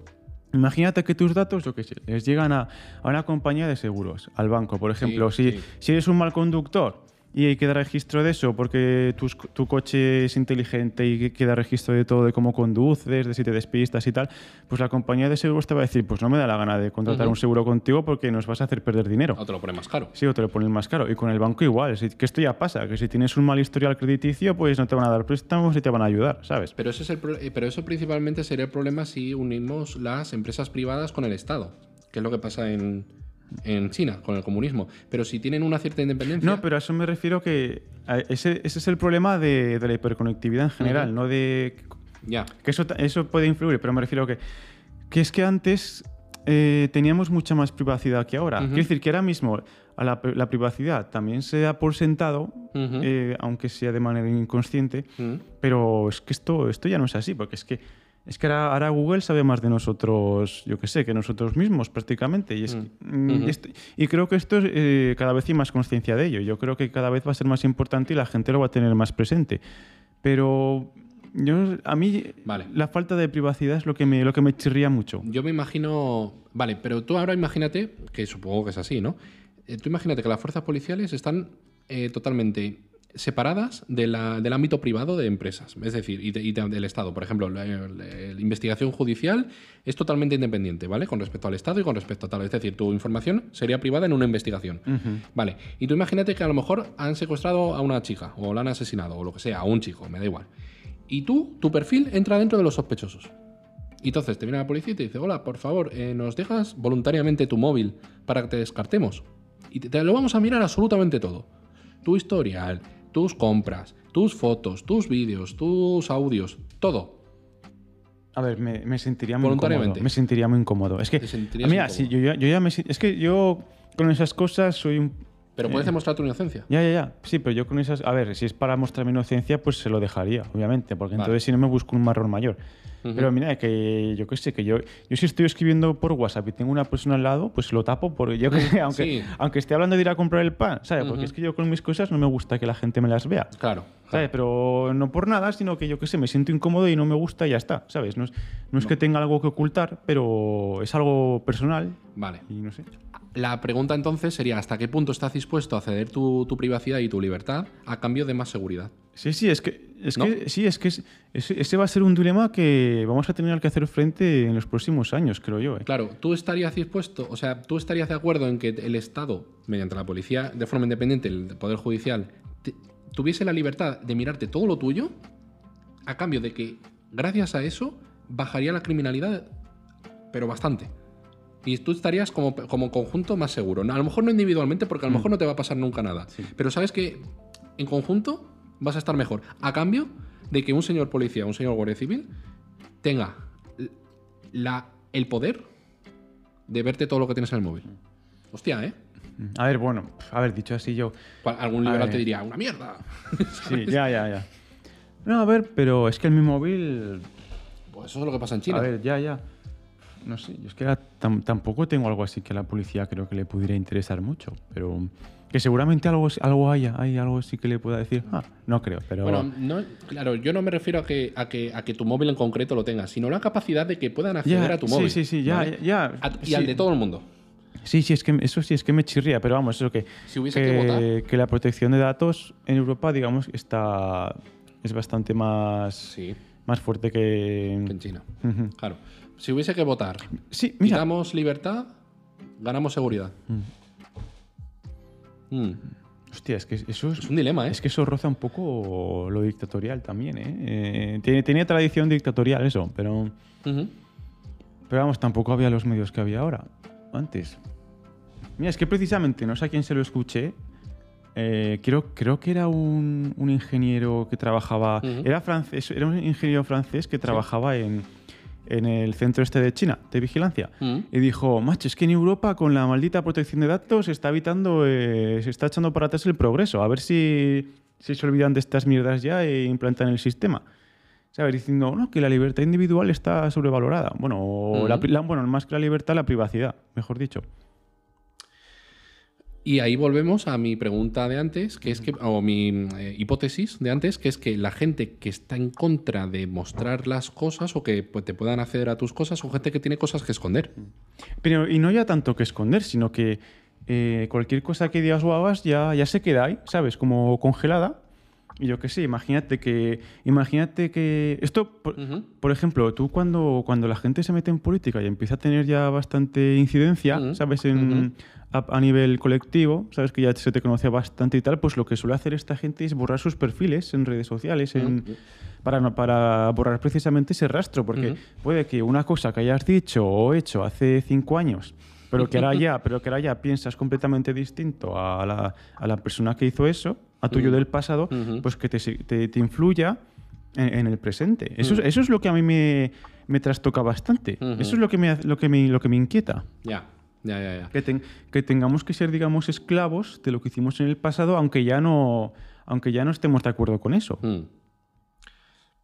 Imagínate que tus datos, yo qué sé, les llegan a, a una compañía de seguros, al banco, por ejemplo. si, sí. si eres un mal conductor y hay que dar registro de eso porque tu coche es inteligente y que queda registro de todo, de cómo conduces, de si te despistas y tal, pues la compañía de seguros te va a decir, pues no me da la gana de contratar un seguro contigo porque nos vas a hacer perder dinero. o te lo pone más caro. Sí, o te lo ponen más caro. Y con el banco igual. Que esto ya pasa, que si tienes un mal historial crediticio, pues no te van a dar préstamos y te van a ayudar, ¿sabes? Pero eso, es el pro- eh, pero eso principalmente sería el problema si unimos las empresas privadas con el Estado, que es lo que pasa en, en China con el comunismo. Pero si tienen una cierta independencia. No, pero a eso me refiero que a ese, ese es el problema de, de la hiperconectividad en general, no de... Ya. Que eso, eso puede influir, pero me refiero que, que es que antes eh, teníamos mucha más privacidad que ahora. Quiero decir que ahora mismo a la, la privacidad también se da por sentado, eh, aunque sea de manera inconsciente, pero es que esto, esto ya no es así, porque es que, es que ahora, ahora Google sabe más de nosotros, yo qué sé, que nosotros mismos prácticamente. Y, es mm, Ujú. y esto- y creo que esto es, eh, cada vez hay más conciencia de ello. Yo creo que cada vez va a ser más importante y la gente lo va a tener más presente. Pero yo, a mí Vale. la falta de privacidad es lo que me, lo que me chirría mucho. Yo me imagino. Vale, pero tú ahora imagínate, que supongo que es así, ¿no? Eh, tú imagínate que las fuerzas policiales están eh, totalmente separadas de la- del ámbito privado de empresas, es decir, y, de- y de- del Estado. Por ejemplo, la, la- la investigación judicial es totalmente independiente, ¿vale? Con respecto al Estado y con respecto a tal. Es decir, tu información sería privada en una investigación. Vale, y tú imagínate que a lo mejor han secuestrado a una chica, o la han asesinado, o lo que sea, a un chico, me da igual. Y tú, tu perfil entra dentro de los sospechosos. Y entonces te viene la policía y te dice, hola, por favor, eh, ¿nos dejas voluntariamente tu móvil para que te descartemos? Y te, te lo vamos a mirar absolutamente todo. Tu historial, tus compras, tus fotos, tus vídeos, tus audios, todo. A ver, me, me sentiría muy Voluntariamente. incómodo. Me sentiría muy incómodo. Es que, mira, si yo, ya- yo ya me es que yo con esas cosas soy un Pero puedes demostrar tu inocencia. Ya, ya, ya. Sí, pero yo con esas. A ver, si es para mostrar mi inocencia, pues se lo dejaría, obviamente, porque Vale. entonces si no me busco un marrón mayor. Pero mira, que yo qué sé, que yo, yo si estoy escribiendo por WhatsApp y tengo una persona al lado, pues lo tapo, porque yo que sé, aunque, Sí. aunque esté hablando de ir a comprar el pan, ¿sabes? Porque es que yo con mis cosas no me gusta que la gente me las vea. Claro. ¿Sabes? Pero no por nada, sino que yo qué sé, me siento incómodo y no me gusta y ya está, ¿sabes? No es, no es que tenga algo que ocultar, pero es algo personal Vale. y no sé. La pregunta entonces sería, ¿hasta qué punto estás dispuesto a ceder tu, tu privacidad y tu libertad a cambio de más seguridad? Sí, sí, es que, es ¿No? que, sí, es que es- ese, ese va a ser un dilema que vamos a tener que hacer frente en los próximos años, creo yo. ¿eh? Claro, tú estarías dispuesto, o sea, tú estarías de acuerdo en que el Estado, mediante la policía, de forma independiente, el Poder Judicial, te- tuviese la libertad de mirarte todo lo tuyo, a cambio de que, gracias a eso, bajaría la criminalidad, pero bastante. Y tú estarías como, como conjunto más seguro. A lo mejor no individualmente, porque a lo mejor no te va a pasar nunca nada. Pero sabes que en conjunto vas a estar mejor. A cambio de que un señor policía, un señor guardia civil, tenga la, el poder de verte todo lo que tienes en el móvil. Hostia, ¿eh? A ver, bueno, a ver, dicho así yo. Algún liberal te diría, una mierda. Sí, ya, ya, ya. No, a ver, pero es que en mi móvil. Pues eso es lo que pasa en China. A ver, ya, ya. No sé, yo es que tam- tampoco tengo algo así que a la policía creo que le pudiera interesar mucho, pero que seguramente algo, algo haya, hay algo así que le pueda decir. Ah, no creo, pero Bueno, no, claro, yo no me refiero a que, a, que, a que tu móvil en concreto lo tenga, sino la capacidad de que puedan acceder Ya, a tu sí, móvil. sí, sí, ya, ¿vale? ya, A- y sí. al de todo el mundo. sí, sí, es que eso sí es que me chirría, pero vamos, eso que Si hubiese que votar. que la protección de datos en Europa, digamos, está es bastante más Sí, más fuerte que en China. Claro. Si hubiese que votar, Sí, mira, quitamos libertad, ganamos seguridad. Mm. hostia, es que eso es, Es un dilema, ¿eh? Es que eso roza un poco lo dictatorial también, ¿eh? Eh, tenía tradición dictatorial eso, pero, pero vamos, tampoco había los medios que había ahora, antes. Mira, es que precisamente, no sé a quién se lo escuché, eh, creo, creo que era un, un ingeniero que trabajaba, era francés, era un ingeniero francés que trabajaba en, en el centro este de China, de vigilancia. Mm. Y dijo, macho, es que en Europa con la maldita protección de datos se está evitando, eh, se está echando para atrás el progreso. A ver si, si se olvidan de estas mierdas ya e implantan el sistema. ¿Sabes? Diciendo, no, que la libertad individual está sobrevalorada. Bueno, la la- bueno, más que la libertad, la privacidad, mejor dicho. Y ahí volvemos a mi pregunta de antes, que es que, o mi eh, hipótesis de antes, que es que la gente que está en contra de mostrar las cosas o que pues, te puedan acceder a tus cosas son gente que tiene cosas que esconder. Pero, y no ya tanto que esconder, sino que eh, cualquier cosa que digas o hagas ya, ya se queda ahí, ¿sabes? Como congelada. Y yo qué sé, imagínate que. Imagínate que. Esto, por, Ujú. por ejemplo, tú cuando, cuando la gente se mete en política y empieza a tener ya bastante incidencia, Ujú. ¿sabes? En, Ujú. a, a nivel colectivo, ¿sabes? Que ya se te conoce bastante y tal, pues lo que suele hacer esta gente es borrar sus perfiles en redes sociales, en, Ujú. para, no- para borrar precisamente ese rastro, porque Ujú. puede que una cosa que hayas dicho o hecho hace cinco años, pero que ahora ya, pero que ahora ya piensas completamente distinto a la, a la persona que hizo eso, a tuyo Ujú. del pasado, pues que te, te, te influya en, en el presente. Eso, eso es lo que a mí me, me trastoca bastante. Eso es lo que me, lo que me, lo que me inquieta. Ya, ya, ya, ya. Que, ten- que tengamos que ser, digamos, esclavos de lo que hicimos en el pasado, aunque ya no, aunque ya no estemos de acuerdo con eso. Mm.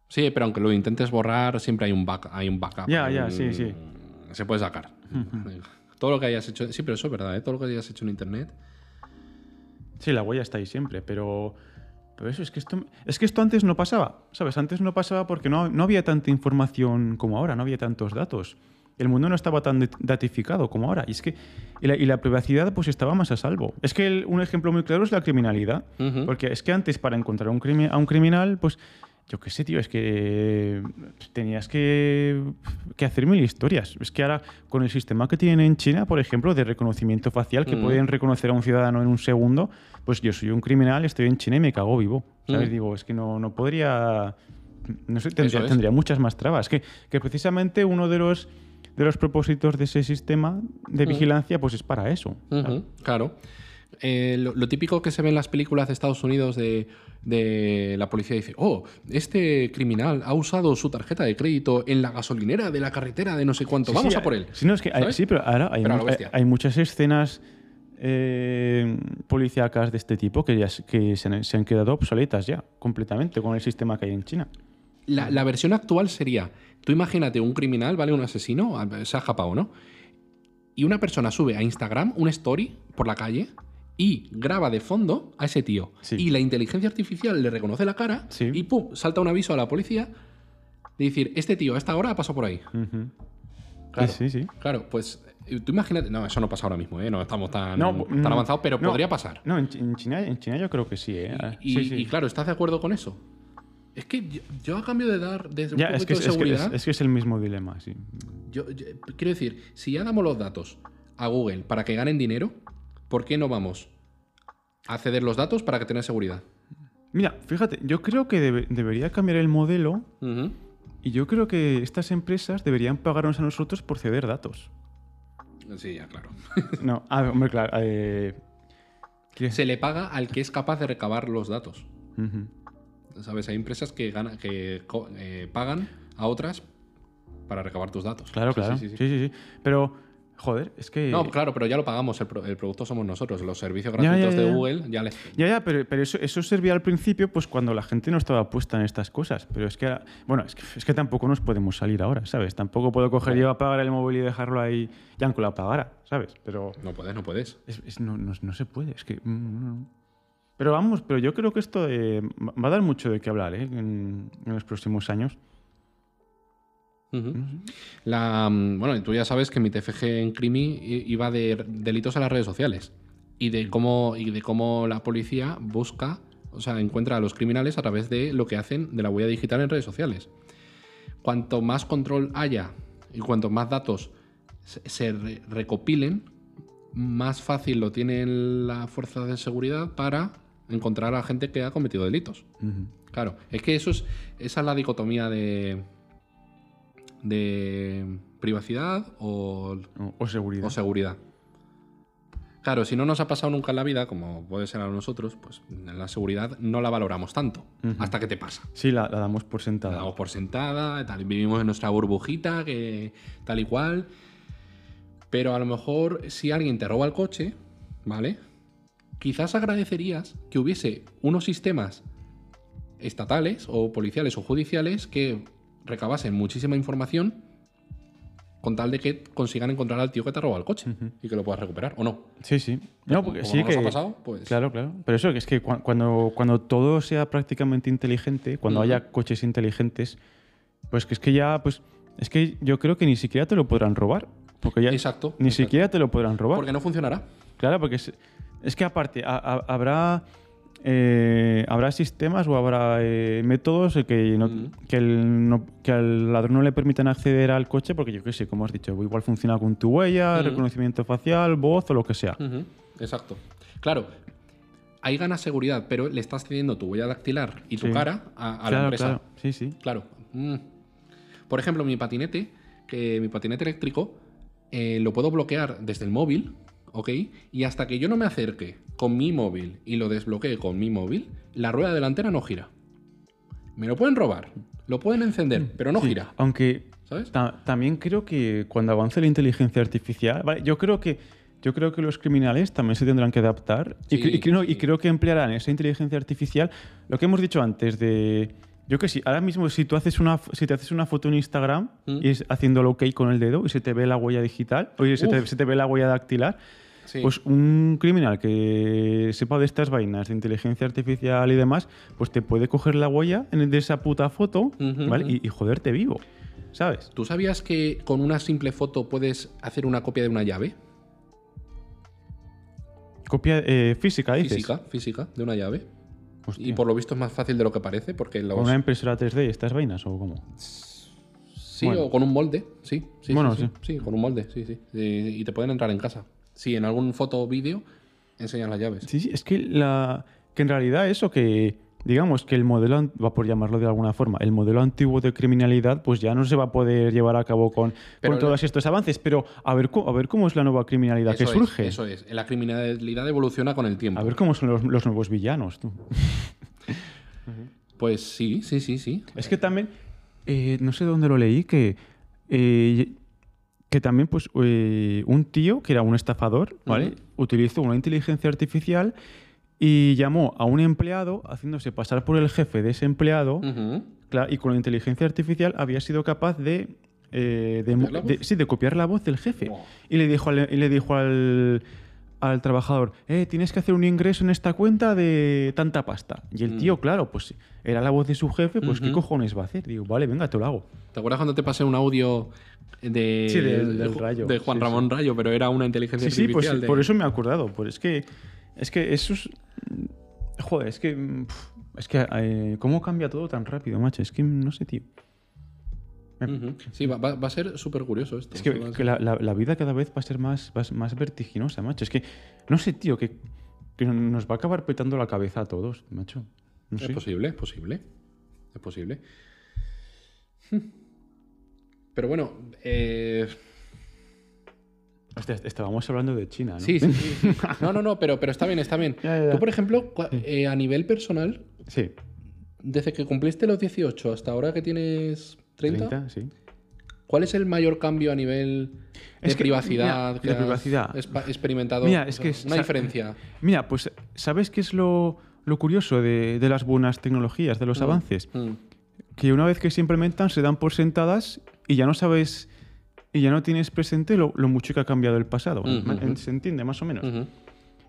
Sí, pero aunque lo intentes borrar, siempre hay un, back, hay un backup. Ya, ya, un- sí, sí. Se puede sacar. Todo lo que hayas hecho. Sí, pero eso es verdad, ¿eh? Todo lo que hayas hecho en internet. Sí, la huella está ahí siempre, pero, pero eso es que esto es que esto antes no pasaba, ¿sabes? Antes no pasaba porque no, no había tanta información como ahora, no había tantos datos. El mundo no estaba tan dat- datificado como ahora. Y es que y la, y la privacidad pues estaba más a salvo. Es que el- un ejemplo muy claro es la criminalidad. Porque es que antes para encontrar un a un criminal, pues yo qué sé, tío, es que tenías que, que hacer mil historias. Es que ahora con el sistema que tienen en China, por ejemplo, de reconocimiento facial, que Mm. pueden reconocer a un ciudadano en un segundo, pues yo soy un criminal, estoy en China y me cago vivo. ¿Sabes? Mm. Digo, es que no, no podría... No sé, tendría, Eso es. tendría muchas más trabas. Que, que precisamente uno de los, de los propósitos de ese sistema de vigilancia, pues es para eso. Claro. Eh, lo, lo típico que se ve en las películas de Estados Unidos de, de la policía dice, oh, este criminal ha usado su tarjeta de crédito en la gasolinera de la carretera de no sé cuánto, Sí, vamos sí, a por él. Sí, no, es que hay, pero ahora hay, Pero mu- muchas escenas eh, policíacas de este tipo que, ya, se- que se, han, se han quedado obsoletas ya, completamente, con el sistema que hay en China. La, la versión actual sería, tú imagínate un criminal, ¿vale? Un asesino, se ha japado, ¿no? Y una persona sube a Instagram una story por la calle y graba de fondo a ese tío. Sí. Y la inteligencia artificial le reconoce la cara Sí. y ¡pum! salta un aviso a la policía de decir, este tío a esta hora ha pasado por ahí. Claro. Sí, sí, sí. Claro, pues eh, tú imagínate. No, eso no pasa ahora mismo, ¿eh? No estamos tan, No, tan avanzados, pero podría pasar. No, en, Chi- en China, en China yo creo que sí, ¿eh? Y, sí, sí. y claro, ¿estás de acuerdo con eso? Es que yo, a cambio de dar desde un poquito es que es, de es que seguridad, es- es que es el mismo dilema, sí. yo- yo- quiero decir, si ya damos los datos a Google para que ganen dinero, ¿por qué no vamos a ceder los datos para que tengan seguridad? Mira, fíjate, yo creo que debe- debería cambiar el modelo y yo creo que estas empresas deberían pagarnos a nosotros por ceder datos. Sí, ya, claro. No, ah, hombre, claro. eh. Se le paga al que es capaz de recabar los datos. ¿Sabes? Hay empresas que, ganan, que eh, pagan a otras para recabar tus datos. Claro, claro. sí, Sí, sí, sí, sí. sí. Pero, Joder, es que. No, claro, pero ya lo pagamos, el, pro- el producto somos nosotros. Los servicios Ya, ya, gratuitos ya, de ya. Google ya les. Ya, ya, pero, pero eso, eso servía al principio, pues cuando la gente no estaba puesta en estas cosas. Pero es que, bueno, es que, es que tampoco nos podemos salir ahora, ¿sabes? Tampoco puedo coger yo, apagar el móvil y dejarlo ahí, y aunque lo apagara, ¿sabes? Pero No puedes, no puedes. es- es- no, no- no se puede, es que. mm, no. Pero vamos, pero yo creo que esto eh, va a dar mucho de qué hablar, ¿eh? En, en los próximos años. La, mm, bueno, tú ya sabes que mi TFG en Crimi iba de delitos a las redes sociales y de cómo, y de cómo la policía busca, o sea, encuentra a los criminales a través de lo que hacen de la huella digital en redes sociales. Cuanto más control haya y cuanto más datos se, se re- recopilen, más fácil lo tienen las fuerzas de seguridad para encontrar a gente que ha cometido delitos. Claro, es que eso es, esa es la dicotomía de, de privacidad o, O, o seguridad. o seguridad. Claro, si no nos ha pasado nunca en la vida, como puede ser a nosotros, pues la seguridad no la valoramos tanto hasta que te pasa. sí, la, la damos por La sentada. damos por sentada, tal, vivimos en nuestra burbujita, que tal y cual. Pero a lo mejor si alguien te roba el coche, ¿vale? Quizás agradecerías que hubiese unos sistemas estatales o policiales o judiciales que recabasen muchísima información con tal de que consigan encontrar al tío que te ha robado el coche y que lo puedas recuperar o no. Sí, sí. No, porque Como sí no nos que. ha pasado, pues Claro, claro. Pero eso, que es que cua- cuando, cuando todo sea prácticamente inteligente, cuando haya coches inteligentes, pues que es que ya, pues, es que yo creo que ni siquiera te lo podrán robar. Porque ya Exacto, ni exacto. siquiera te lo podrán robar. porque no funcionará. Claro, porque es, es que aparte, a- a- habrá. eh, habrá sistemas o habrá eh, métodos que, no- que, el no- que al ladrón no le permitan acceder al coche porque yo qué sé, como has dicho, igual funciona con tu huella, reconocimiento facial, voz o lo que sea. Exacto. Claro, ahí ganas seguridad, pero le estás cediendo tu huella dactilar y tu Sí. cara a, a la empresa. claro. Sí, sí. Claro. Mm. Por ejemplo, mi patinete, que mi patinete eléctrico, eh, lo puedo bloquear desde el móvil, ¿ok? Y hasta que yo no me acerque con mi móvil y lo desbloquee con mi móvil, la rueda delantera no gira. Me lo pueden robar, lo pueden encender, pero no Mm. Sí, gira. Aunque ¿Sabes? ta- también creo que cuando avance la inteligencia artificial, vale, yo creo que yo creo que los criminales también se tendrán que adaptar y, Sí, cre- y creo, y sí. creo que emplearán esa inteligencia artificial, lo que hemos dicho antes de yo que sí, ahora mismo si tú haces una si te haces una foto en Instagram Mm. y es haciéndolo ok con el dedo y se te ve la huella digital, oye, se te, Uf. se te ve la huella dactilar, Sí. pues un criminal que sepa de estas vainas de inteligencia artificial y demás, pues te puede coger la huella en- de esa puta foto. Y, y joderte vivo, ¿sabes? ¿Tú sabías que con una simple foto puedes hacer una copia de una llave? Copia eh, física, dices. Física, física, de una llave. Hostia. Y por lo visto es más fácil de lo que parece, porque los... ¿Con una impresora 3D y estas vainas o cómo? Sí, Bueno. o con un molde, sí. sí Bueno, sí, sí. Sí, con un molde, sí, sí. Y te pueden entrar en casa. Sí, en algún foto o vídeo enseñan las llaves. Sí, sí, es que, la, que en realidad eso que, digamos que el modelo, va por llamarlo de alguna forma, el modelo antiguo de criminalidad pues ya no se va a poder llevar a cabo con, Pero con la- todos estos avances, pero a ver, a ver cómo es la nueva criminalidad que es, surge. eso es. La criminalidad evoluciona con el tiempo. A ver cómo son los, los nuevos villanos. tú. Pues sí, sí, sí, sí. Es que también, eh, no sé dónde lo leí, que, eh, que también pues eh, un tío que era un estafador, ¿vale? Utilizó una inteligencia artificial y llamó a un empleado haciéndose pasar por el jefe de ese empleado. Claro, y con la inteligencia artificial había sido capaz de, eh, de, ¿Copiar la de- voz? sí, de copiar la voz del jefe. Wow. Y le dijo, al, y le dijo al, al trabajador, eh, tienes que hacer un ingreso en esta cuenta de tanta pasta. Y el Mm. tío, claro, pues era la voz de su jefe, pues ¿qué Ujú. cojones va a hacer? Digo, vale, venga, te lo hago. ¿Te acuerdas cuando te pasé un audio de, Sí, del- de del Ju- Rayo. de Juan Sí, Ramón Rayo, pero era una inteligencia Sí, sí, pues artificial? de- por eso me he acordado. Pues es que, es que eso es... Joder, es que... Es que, eh, ¿cómo cambia todo tan rápido, macho? Es que no sé, tío. Ujú. Sí, va, a ser súper curioso esto. Es que, la, la- la vida cada vez va a ser más, más, más vertiginosa, macho. Es que, no sé, tío, que, que nos va a acabar petando la cabeza a todos, macho. No Es sé. posible, es posible. Es posible. Hmm. Pero bueno, eh, Hostia, estábamos hablando de China, ¿no? sí, sí, sí. No, no, no, pero, pero está bien, está bien. Ya, ya, ya. Tú, por ejemplo, eh, a nivel personal, Sí. desde que cumpliste los 18 hasta ahora que tienes 30, 30, sí. ¿Cuál es el mayor cambio a nivel de Es que, privacidad mira, que de has privacidad. experimentado? Mira, O es sea, que es- una diferencia. Mira, pues, ¿sabes qué es lo, lo curioso de, de las buenas tecnologías, de los avances? Mm. Que una vez que se implementan, se dan por sentadas y ya no sabes y ya no tienes presente lo, lo mucho que ha cambiado el pasado. Ma- ujú. ¿Se entiende, más o menos? Ujú.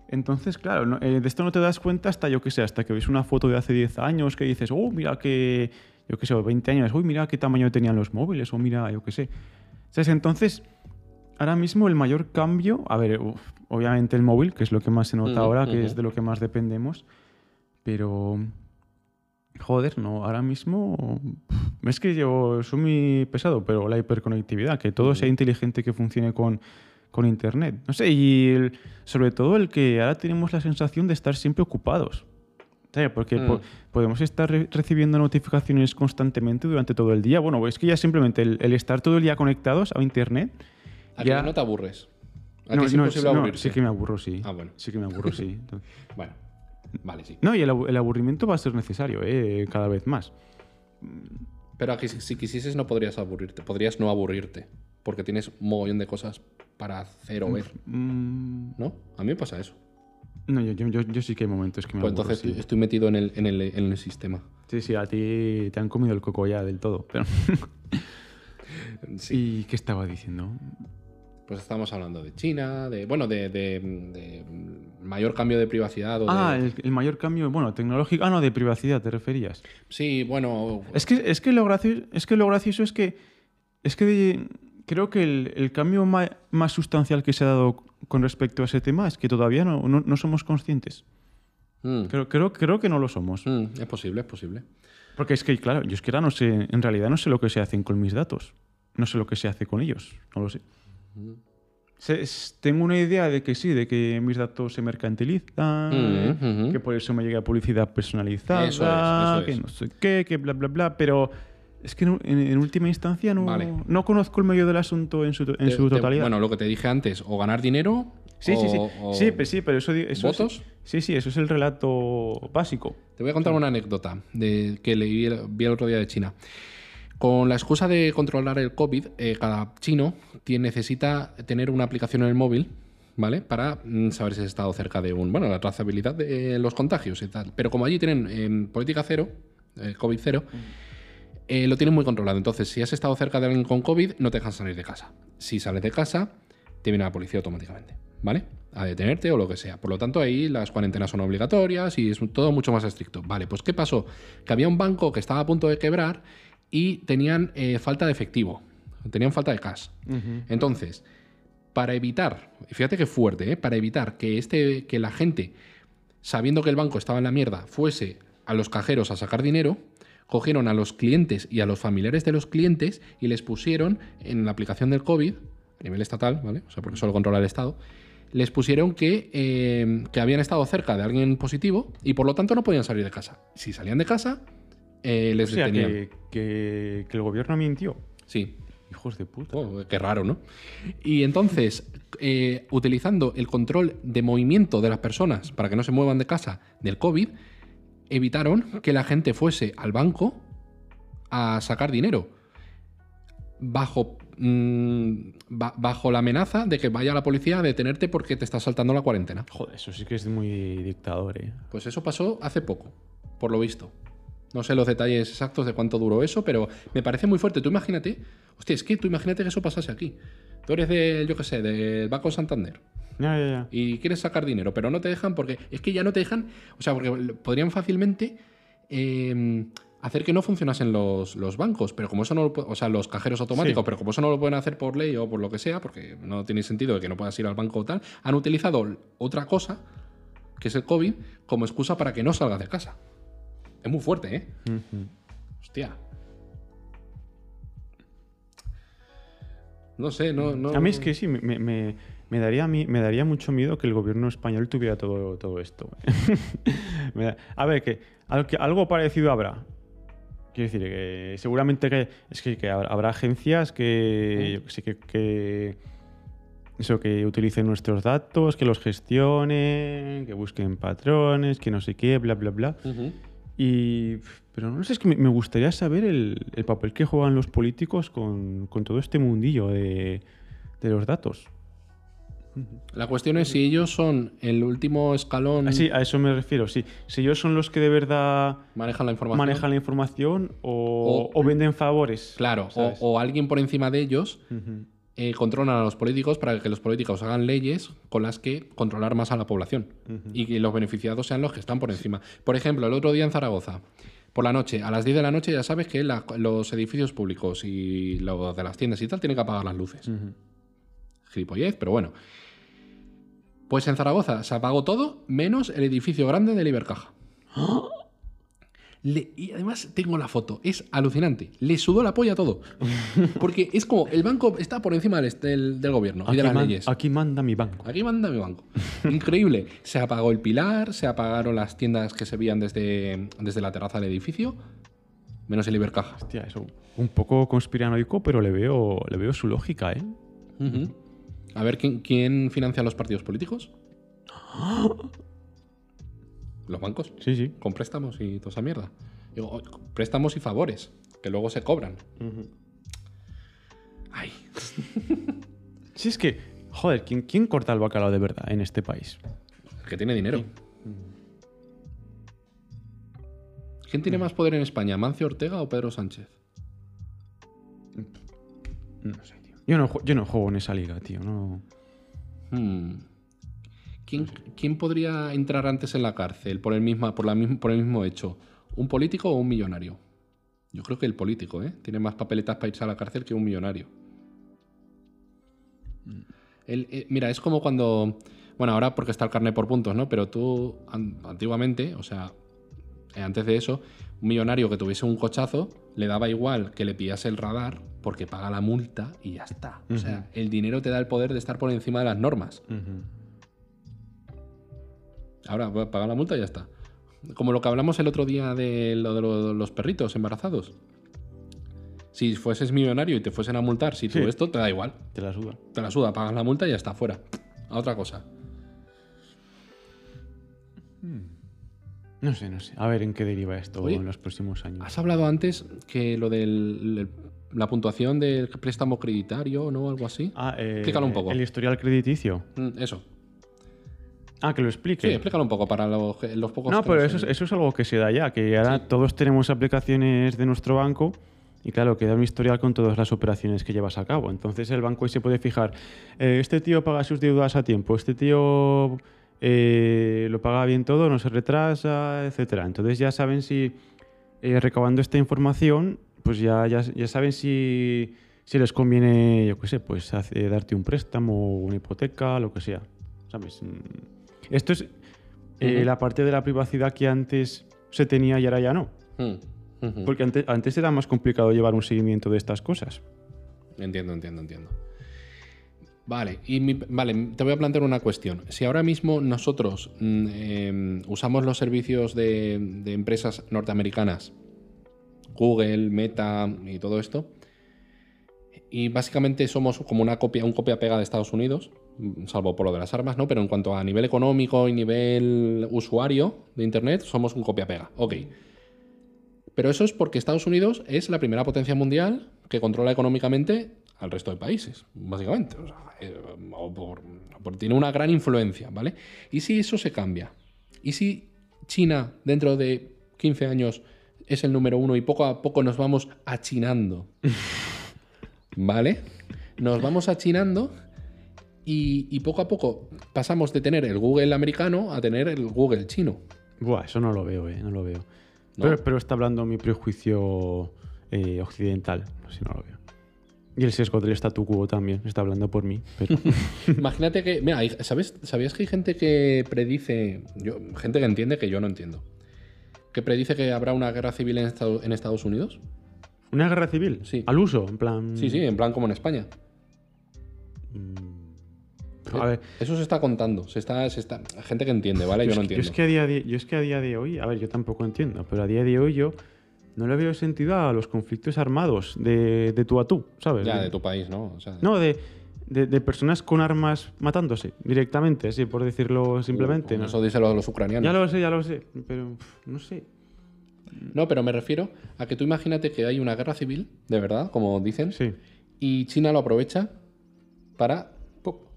Entonces, claro, no- eh, de esto no te das cuenta hasta, yo qué sé, hasta que ves una foto de hace 10 años que dices, oh, mira que, yo qué sé, o 20 años, uy, mira qué tamaño tenían los móviles, o mira, yo qué sé. ¿Sabes? Entonces, ahora mismo el mayor cambio, a ver, uf, obviamente el móvil, que es lo que más se nota ahora, que es de lo que más dependemos, pero... Joder, no, ahora mismo es que yo soy muy pesado, pero la hiperconectividad, que todo sea inteligente, que funcione con, con Internet. No sé, y el- sobre todo el que ahora tenemos la sensación de estar siempre ocupados. Porque Mm. po- podemos estar re- recibiendo notificaciones constantemente durante todo el día. Bueno, es que ya simplemente el, el estar todo el día conectados a Internet. ¿A ya... no te aburres? ¿A No, es no, imposible no, sí que me aburro, sí. Ah, bueno. Sí que me aburro, sí. Bueno, vale, sí. No, y el, el aburrimiento va a ser necesario, ¿eh? cada vez más. Pero aquí, si si quisieses no podrías aburrirte, podrías no aburrirte, porque tienes un mogollón de cosas para hacer o ver, Mm, ¿no? A mí me pasa eso. No, yo, yo, yo, yo sí que hay momentos que me Pues aburro, entonces sí. estoy- metido en el, en, el, en el sistema. Sí, sí, a ti te han comido el coco ya del todo. Pero... Sí. ¿Y qué estaba diciendo? Pues estamos hablando de China, de. Bueno, de, de- de mayor cambio de privacidad. O Ah, de, el, el mayor cambio, bueno, tecnológico. Ah, no, de privacidad, te referías. Sí, bueno. Es que, es que, lo, gracioso, es que lo gracioso es que. Es que de- creo que el, el cambio más sustancial que se ha dado con respecto a ese tema es que todavía no, no, no somos conscientes. mm, Creo, creo, creo que no lo somos. mm, es posible, es posible. Porque es que, claro, yo es que ahora no sé, en realidad no sé lo que se hacen con mis datos. No sé lo que se hace con ellos, no lo sé. Sé- es- tengo una idea de que sí, de que mis datos se mercantilizan, Mm, que por eso me llega publicidad personalizada, Eso es, eso que es. no sé qué, que bla, bla, bla, pero es que en, en- última instancia no, Vale. no conozco el medio del asunto en su, to- en Te- su te- totalidad. bueno, lo que te dije antes, o ganar dinero. sí, sí, sí. o- o- Sí, pero, sí, pero eso, eso ¿Votos? Sí, sí, sí, eso es el relato básico. Te voy a contar una anécdota de, que leí el, vi el otro día de China. Con la excusa de controlar el COVID, eh, cada chino tiene, necesita tener una aplicación en el móvil, ¿vale? Para mm, saber si has estado cerca de un. Bueno, la trazabilidad de los contagios y tal. Pero como allí tienen em, política cero, eh, COVID cero, eh, lo tienen muy controlado. Entonces, si has estado cerca de alguien con COVID, no te dejan salir de casa. Si sales de casa, te viene la policía automáticamente, ¿vale? A detenerte o lo que sea. Por lo tanto, ahí las cuarentenas son obligatorias y es todo mucho más estricto. Vale, pues ¿qué pasó? Que había un banco que estaba a punto de quebrar y tenían eh, falta de efectivo. Tenían falta de cash. Entonces, para evitar, fíjate qué fuerte, ¿eh? para evitar que, este, que la gente, sabiendo que el banco estaba en la mierda, fuese a los cajeros a sacar dinero, cogieron a los clientes y a los familiares de los clientes y les pusieron en la aplicación del COVID, a nivel estatal, ¿vale? O sea, porque solo controla el Estado, les pusieron que, eh, que habían estado cerca de alguien positivo y por lo tanto no podían salir de casa. Si salían de casa, eh, O les sea, detenían. que, que- que el gobierno mintió. Sí, Hijos de puta. Oh, qué raro, ¿no? Y entonces, eh, utilizando el control de movimiento de las personas para que no se muevan de casa del COVID, evitaron que la gente fuese al banco a sacar dinero. Bajo, mm, ba- bajo la amenaza de que vaya la policía a detenerte porque te está saltando la cuarentena. Joder, eso sí que es muy dictador, ¿eh? Pues eso pasó hace poco, por lo visto. No sé los detalles exactos de cuánto duró eso, pero me parece muy fuerte. Tú imagínate, hostia, es que tú imagínate que eso pasase aquí. Tú eres de, yo qué sé, del Banco Santander Ya, ya, ya. y quieres sacar dinero, pero no te dejan porque es que ya no te dejan, o sea, porque podrían fácilmente eh, hacer que no funcionasen los, los bancos, pero como eso no lo o sea, los cajeros automáticos, Sí. pero como eso no lo pueden hacer por ley o por lo que sea, porque no tiene sentido de que no puedas ir al banco o tal, han utilizado otra cosa, que es el COVID, como excusa para que no salgas de casa. Es muy fuerte, ¿eh? Hostia. No sé, no, no. A mí es que sí, me, me- me daría, me daría mucho miedo que el gobierno español tuviera todo, todo esto. Da- a ver, que algo, que algo parecido habrá. Quiero decir, que seguramente que, es que, que habrá, agencias que, yo que sé, que, eso, que utilicen nuestros datos, que los gestionen, que busquen patrones, que no sé qué, bla, bla, bla. Y, pero no sé, es que me- gustaría saber el, el papel que juegan los políticos con, con todo este mundillo de, de los datos. La cuestión es si ellos son el último escalón, Ah, sí, a eso me refiero, sí. Si ellos son los que de verdad manejan la información. manejan la información o, O- o venden favores. Claro, o, alguien por encima de ellos. Eh, controlan a los políticos para que los políticos hagan leyes con las que controlar más a la población y que los beneficiados sean los que están por encima. Por ejemplo, el otro día en Zaragoza, por la noche, a las 10 de la noche ya sabes que la- los edificios públicos y los de las tiendas y tal tienen que apagar las luces. Gilipollez, pero bueno. Pues en Zaragoza se apagó todo menos el edificio grande de Ibercaja. Le- y además tengo la foto, es alucinante. Le sudó la polla todo. Porque es como el banco está por encima del, del- del gobierno y de Aquí las man- leyes. aquí manda mi banco. Aquí manda mi banco. Increíble. Se apagó el pilar, se apagaron las tiendas que se veían desde, desde la terraza del edificio, menos el Ibercaja. Hostia, eso. Un poco conspiranoico, pero le veo, le veo su lógica, ¿eh? A ver, ¿quién, quién financia los partidos políticos? Los bancos. Sí, sí. Con préstamos y toda esa mierda. Digo, préstamos y favores, que luego se cobran. Ay, Sí, es que, joder, ¿quién, quién corta el bacalao de verdad en este país? el que tiene dinero. ¿Quién tiene más poder en España, Mancio Ortega o Pedro Sánchez? No sé, tío. Yo no, yo no juego en esa liga, tío. No. Hmm. ¿Quién, quién podría entrar antes en la cárcel por el, misma, por, la, misma- por el mismo hecho? ¿Un político o un millonario? Yo creo que el político, ¿eh? Tiene más papeletas para irse a la cárcel que un millonario. El- eh, mira, es como cuando. Bueno, ahora porque está el carnet por puntos, ¿no? Pero tú, an- antiguamente, o sea, eh, antes de eso, un millonario que tuviese un cochazo le daba igual que le pillase el radar porque paga la multa y ya está. O sea, el dinero te da el poder de estar por encima de las normas. Ahora, pa- paga la multa y ya está. Como lo que hablamos el otro día de lo de lo- los perritos embarazados. Si fueses millonario y te fuesen a multar, si tú Sí. esto te da igual. Te la suda. Te la suda, pagas la multa y ya está, fuera. A otra cosa. No sé, no sé. A ver en qué deriva esto Oye, en los próximos años. Has hablado antes que lo de la puntuación del préstamo creditario, ¿no? Algo así. Ah, eh, Explícalo un poco. El historial crediticio. Mm, Eso. Ah, que lo explique. Sí, explícalo un poco para los, los pocos No, que pero no eso, es- eso es algo que se da ya, que ahora todos tenemos aplicaciones de nuestro banco y claro, queda un historial con todas las operaciones que llevas a cabo. Entonces el banco ahí se puede fijar, eh, este tío paga sus deudas a tiempo, este tío eh, lo paga bien todo, no se retrasa, etcétera. Entonces ya saben si, eh, recabando esta información, pues ya, ya, ya saben si, si les conviene, yo qué sé, pues hace- darte un préstamo, una hipoteca, lo que sea. ¿Sabes? Esto es eh, la parte de la privacidad que antes se tenía y ahora ya no. Mm, ujú. Porque antes, antes era más complicado llevar un seguimiento de estas cosas. Entiendo, entiendo, entiendo. Vale, y mi- vale, te voy a plantear una cuestión. Si ahora mismo nosotros mm, eh, usamos los servicios de, de empresas norteamericanas, Google, Meta y todo esto, y básicamente somos como una copia, un copia-pega de Estados Unidos, salvo por lo de las armas, ¿no? Pero en cuanto a nivel económico y nivel usuario de Internet, somos un copia-pega. Ok. Pero eso es porque Estados Unidos es la primera potencia mundial que controla económicamente al resto de países, básicamente. O sea, eh, por- por- tiene una gran influencia, ¿vale? ¿Y si eso se cambia? ¿Y si China dentro de 15 años es el número uno y poco a poco nos vamos achinando? ¿Vale? Nos vamos achinando y, y poco a poco pasamos de tener el Google americano a tener el Google chino. Buah, eso no lo veo, eh, no lo veo. ¿No? Pero, pero está hablando mi prejuicio eh, occidental, así no lo veo. Y el sesgo del statu quo también, está hablando por mí. Pero... Imagínate que, mira, ¿sabes, ¿sabías que hay gente que predice, yo, gente que entiende que yo no entiendo, que predice que habrá una guerra civil en, Estado- en Estados Unidos? ¿Una guerra civil? Sí. Al uso, en plan... Sí, sí, en plan como en España. A ver, Eso se está contando, se está, se está, gente que entiende, ¿vale? Yo, no entiendo. es que a día de, yo es que a día de hoy, a ver, yo tampoco entiendo, pero a día de hoy yo no le veo sentido a los conflictos armados de, de tú a tú, ¿sabes? Ya, de tu país, ¿no? O sea, No, de, de, de personas con armas matándose directamente, así por decirlo simplemente. ¿no? Eso díselo a los ucranianos. Ya lo sé, ya lo sé, pero pff, no sé. No, pero me refiero a que tú imagínate que hay una guerra civil, de verdad, como dicen, Sí. y China lo aprovecha para,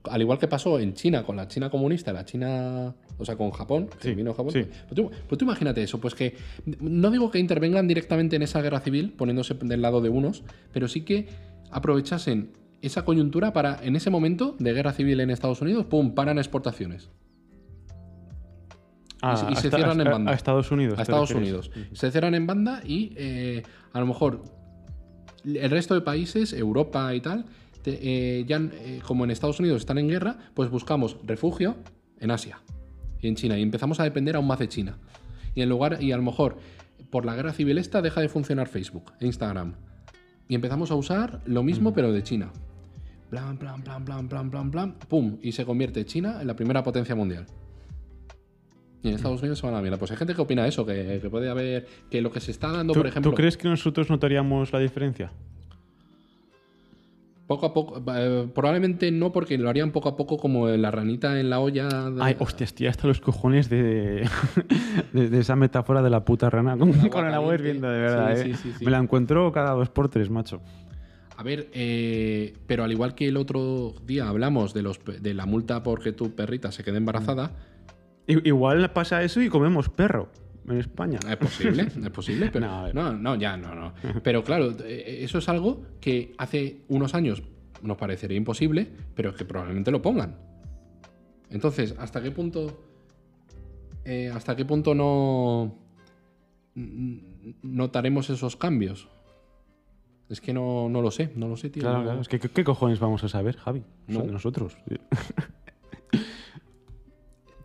al igual que pasó en China con la China comunista, la China, o sea, con Japón, que Sí, vino Japón. sí. Pues, tú, pues tú imagínate eso, pues que no digo que intervengan directamente en esa guerra civil, poniéndose del lado de unos, pero sí que aprovechasen esa coyuntura para, en ese momento de guerra civil en Estados Unidos, pum, paran exportaciones. Ah, y se cierran en banda. A Estados Unidos. A ¿te Estados? Unidos. Se cierran en banda y eh, a lo mejor el resto de países, Europa y tal, te- eh, ya eh, como en Estados Unidos están en guerra, pues buscamos refugio en Asia y en China y empezamos a depender aún más de China. Y en lugar y a lo mejor por la guerra civil esta deja de funcionar Facebook e Instagram y empezamos a usar lo mismo pero de China. Plan, plan, plan, plan, plan, plan, plan, pum, y se convierte China en la primera potencia mundial. Y en Estados Unidos se van a la mierda. Pues hay gente que opina eso, que, que puede haber. Que lo que se está dando, ¿Tú, por ejemplo. tú crees que nosotros notaríamos la diferencia? Poco a poco. eh, probablemente no, porque lo harían poco a poco como la ranita en la olla. de- Ay, hostia, estoy hasta los cojones de, de, de esa metáfora de la puta rana con, el agua hirviendo, de verdad. Sí, ¿eh? sí, sí, sí. Me la encuentro cada dos por tres, macho. A ver, eh, pero al igual que el otro día hablamos de, los, de la multa porque tu perrita se quede embarazada, I- igual pasa eso y comemos perro en España. es posible, es posible, pero No, no, no, ya, no, no. Pero claro, eh, eso es algo que hace unos años nos parecería imposible, pero que probablemente lo pongan. Entonces, ¿hasta qué punto, eh, hasta qué punto no notaremos esos cambios? Es que no, no lo sé, no lo sé, tío. Claro, no- claro. Es que ¿qué, qué cojones vamos a saber, Javi? No. Son de nosotros.